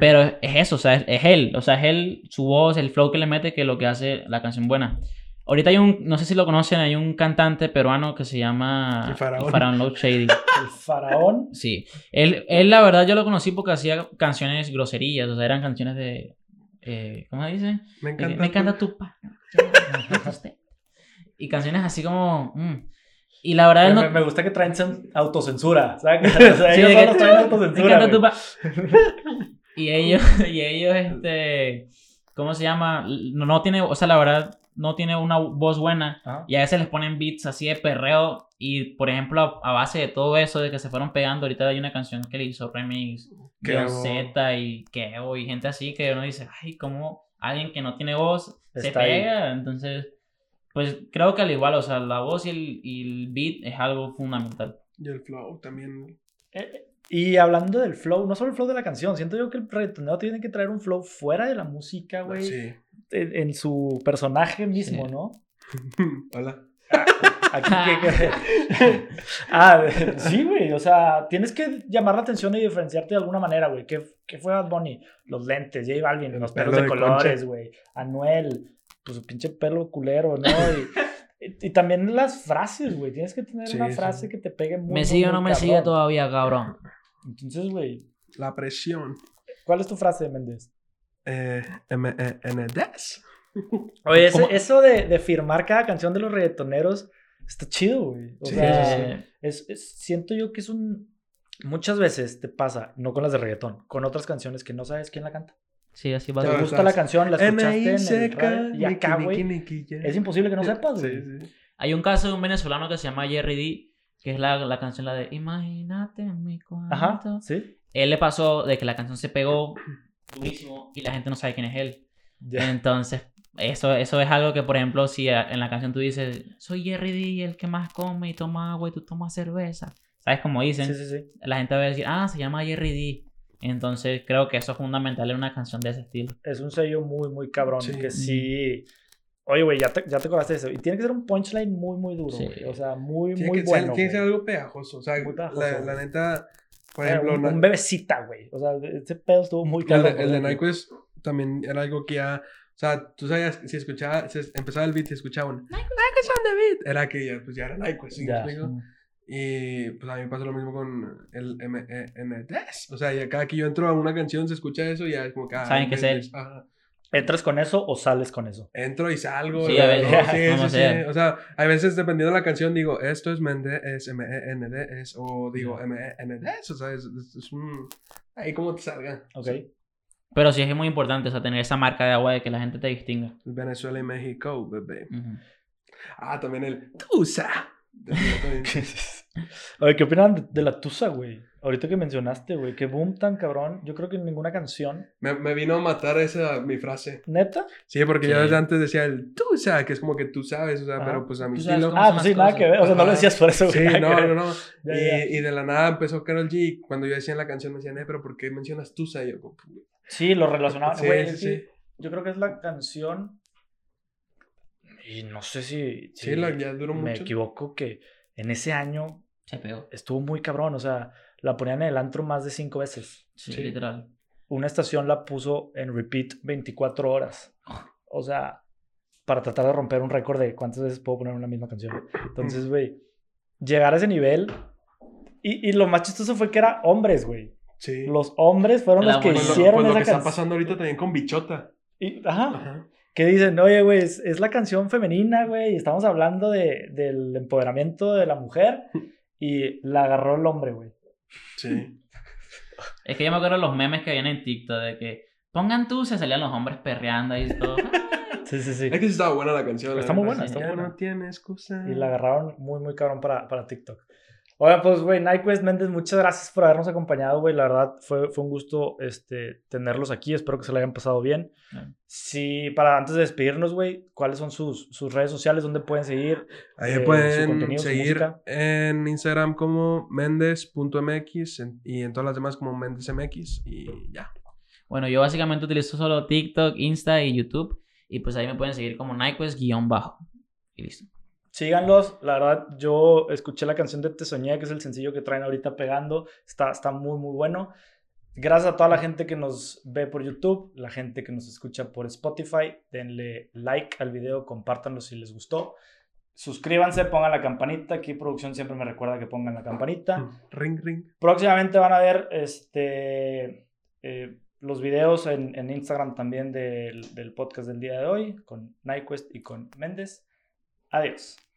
pero es eso, o sea, es, es él. O sea, es él, su voz, el flow que le mete, que es lo que hace la canción buena. Ahorita hay un, no sé si lo conocen, hay un cantante peruano que se llama El Faraón. Love Shady. <laughs> El faraón. Sí, él, él la verdad yo lo conocí porque hacía canciones groserías, o sea, eran canciones de, eh, ¿cómo se dice? Me que, encanta. Me encanta tu pa. usted". <laughs> Y canciones así como, mm. y la verdad no, Me, me gusta que traen cen- autocensura. ¿sabes? <laughs> O sea, Sí, ellos que- los traen me autocensura. encanta tu pa. Y ellos, y ellos, este, ¿cómo se llama? No, no tiene, o sea, la verdad, no tiene una voz buena. Ajá. Y a veces les ponen beats así de perreo. Y por ejemplo, a, a base de todo eso, de que se fueron pegando, ahorita hay una canción que le hizo remix. John Z y Kevo y gente así que uno dice, ay, ¿cómo alguien que no tiene voz se Está ahí. pega? Entonces, pues creo que al igual, o sea, la voz y el, y el beat es algo fundamental. Y el flow también. Eh, Y hablando del flow, no solo el flow de la canción, siento yo que el reggaetonero tiene que traer un flow fuera de la música, güey. Sí. En, en su personaje mismo, Sí. ¿no? <laughs> Hola. Aquí que- que- <laughs> <laughs> ah, sí, güey. O sea, tienes que llamar la atención y diferenciarte de alguna manera, güey. ¿Qué, qué fue Bad Bunny? Los lentes, J Balvin, El los pelo pelos de, de colores, güey. Anuel, pues su pinche pelo culero, ¿no? Y, y- y también las frases, güey. Tienes que tener Sí, una sí. frase que te pegue muy ¿Me sigue o no me sigue cabrón. todavía, cabrón? Entonces, güey, La presión. ¿cuál es tu frase, Méndez? Eh, M-E-N-D-S. Oye, ese- eso de, de firmar cada canción de los reggaetoneros está chido, güey. O Sí, sea, sí, sí. Es, es- siento yo que es un... Muchas veces te pasa, no con las de reggaetón, con otras canciones que no sabes quién la canta. sí, así va. Te Claro, gusta estás- la canción, la escuchaste en el radio, y acá, güey, es imposible que no sepas, güey. Sí, sí. Hay un caso de un venezolano que se llama Jerry D, que es la, la canción la de Imagínate en mi cuarto. Ajá, sí. Él le pasó de que la canción se pegó durísimo y la gente no sabe quién es él. Ya. Entonces, eso, eso es algo que, por ejemplo, si en la canción tú dices, soy Jerry D, el que más come y toma agua y tú tomas cerveza. ¿Sabes cómo dicen? Sí, sí, sí. La gente va a decir, ah, se llama Jerry D. Entonces, creo que eso es fundamental en una canción de ese estilo. Es un sello muy, muy cabrón. Sí. Que sí. Oye, güey, ya te, ya te acordaste de eso. Y tiene que ser un punchline muy, muy duro, güey. O sea, muy, Tiene muy que bueno. ser, tiene que ser algo pegajoso. O sea, pegajoso, la, la neta, por ejemplo, un, un bebecita, güey. O sea, ese pedo estuvo muy el, cabrón. de, el de. Nyquist también era algo que ya. O sea, tú sabías, si escuchaba, si empezaba el beat y escuchaban Nyquist on the beat, era que ya, pues ya era Nyquist, ¿sí explico? Y pues a mí me pasa lo mismo con el M-E-N-D-S. O sea, ya cada que yo entro a una canción se escucha eso y ya es como que. ah, Saben que es él. ajá. ¿Entras con eso o sales con eso? Entro y salgo. Sí, ¿no? a veces, <laughs> sí, como sí, sí. O sea, hay veces dependiendo de la canción digo, esto es Mende, es M-E-N-D, es, o digo M-E-N-D, o sea, es, es- es un... Ahí como te salga. Ok. Pero sí es muy importante, o sea, tener esa marca de agua de que la gente te distinga. Venezuela y México, bebé. Ujú. Ah, también el Tusa. <laughs> Oye, ¿qué opinan de, de la Tusa, güey? Ahorita que mencionaste, güey, que boom tan cabrón. Yo creo que en ninguna canción. Me, me vino a matar esa mi frase. ¿Neta? Sí, porque yo Sí. desde antes decía el tú sabes, que es como que tú sabes, o sea, Ajá. pero pues a mi Tú sabes estilo. Ah, pues sí, nada cosas. que ver. O sea, no lo decías por eso, güey. Sí, nada no, no, no. <laughs> Ya, y, ya. y de la nada empezó Karol G. y Cuando yo decía en la canción me decían, eh, pero ¿por qué mencionas Tusa? Y yo, como, Sí, lo relacionaban. Sí, güey, sí, sí. Yo creo que es la canción. Y no sé si. Sí, la- ya duró me mucho. equivoco que en ese año Se pegó. estuvo muy cabrón. O sea, la ponían en el antro más de cinco veces. Sí, Sí. literal. Una estación la puso en repeat 24 horas. O sea, para tratar de romper un récord de cuántas veces puedo poner una misma canción. Entonces, güey, llegar a ese nivel. Y, y lo más chistoso fue que era hombres, güey. Sí. Los hombres fueron La los que. Pues lo, hicieron pues lo esa que está canción. pasando ahorita también con Bichota. Y- ajá. Ajá. Que dicen, oye, güey, es, es la canción femenina, güey, y estamos hablando de, del empoderamiento de la mujer, <laughs> y la agarró el hombre, güey. Sí. Es que yo me acuerdo de los memes que habían en TikTok de que pongan tú, se salían los hombres perreando ahí y todo. <laughs> Sí, sí, sí. Es que sí estaba buena la canción. Está muy buena, está Ya buena. no tiene excusa. Y la agarraron muy, muy cabrón para, para TikTok. Oigan, pues, güey, Nyquist Méndez, muchas gracias por habernos acompañado, güey. La verdad, fue, fue un gusto este, tenerlos aquí. Espero que se la hayan pasado bien. Claro. Sí, para antes de despedirnos, güey, ¿cuáles son sus, sus redes sociales? ¿Dónde pueden seguir? Ahí eh, su pueden su seguir en Instagram como mendes.mx en- y en todas las demás como mendesmx y ya. Bueno, yo básicamente utilizo solo TikTok, Insta y YouTube. Y pues ahí me pueden seguir como Nyquest-bajo. Y listo. Síganlos, la verdad, yo escuché la canción de Te Soñé, que es el sencillo que traen ahorita pegando, está, está muy, muy bueno. Gracias a toda la gente que nos ve por YouTube, la gente que nos escucha por Spotify, denle like al video, compártanlo si les gustó. Suscríbanse, pongan la campanita, aquí producción siempre me recuerda que pongan la campanita. Ring, ring. Próximamente van a ver este, eh, los videos en, en Instagram también del, del podcast del día de hoy, con Nyquist y con Méndez. Adiós.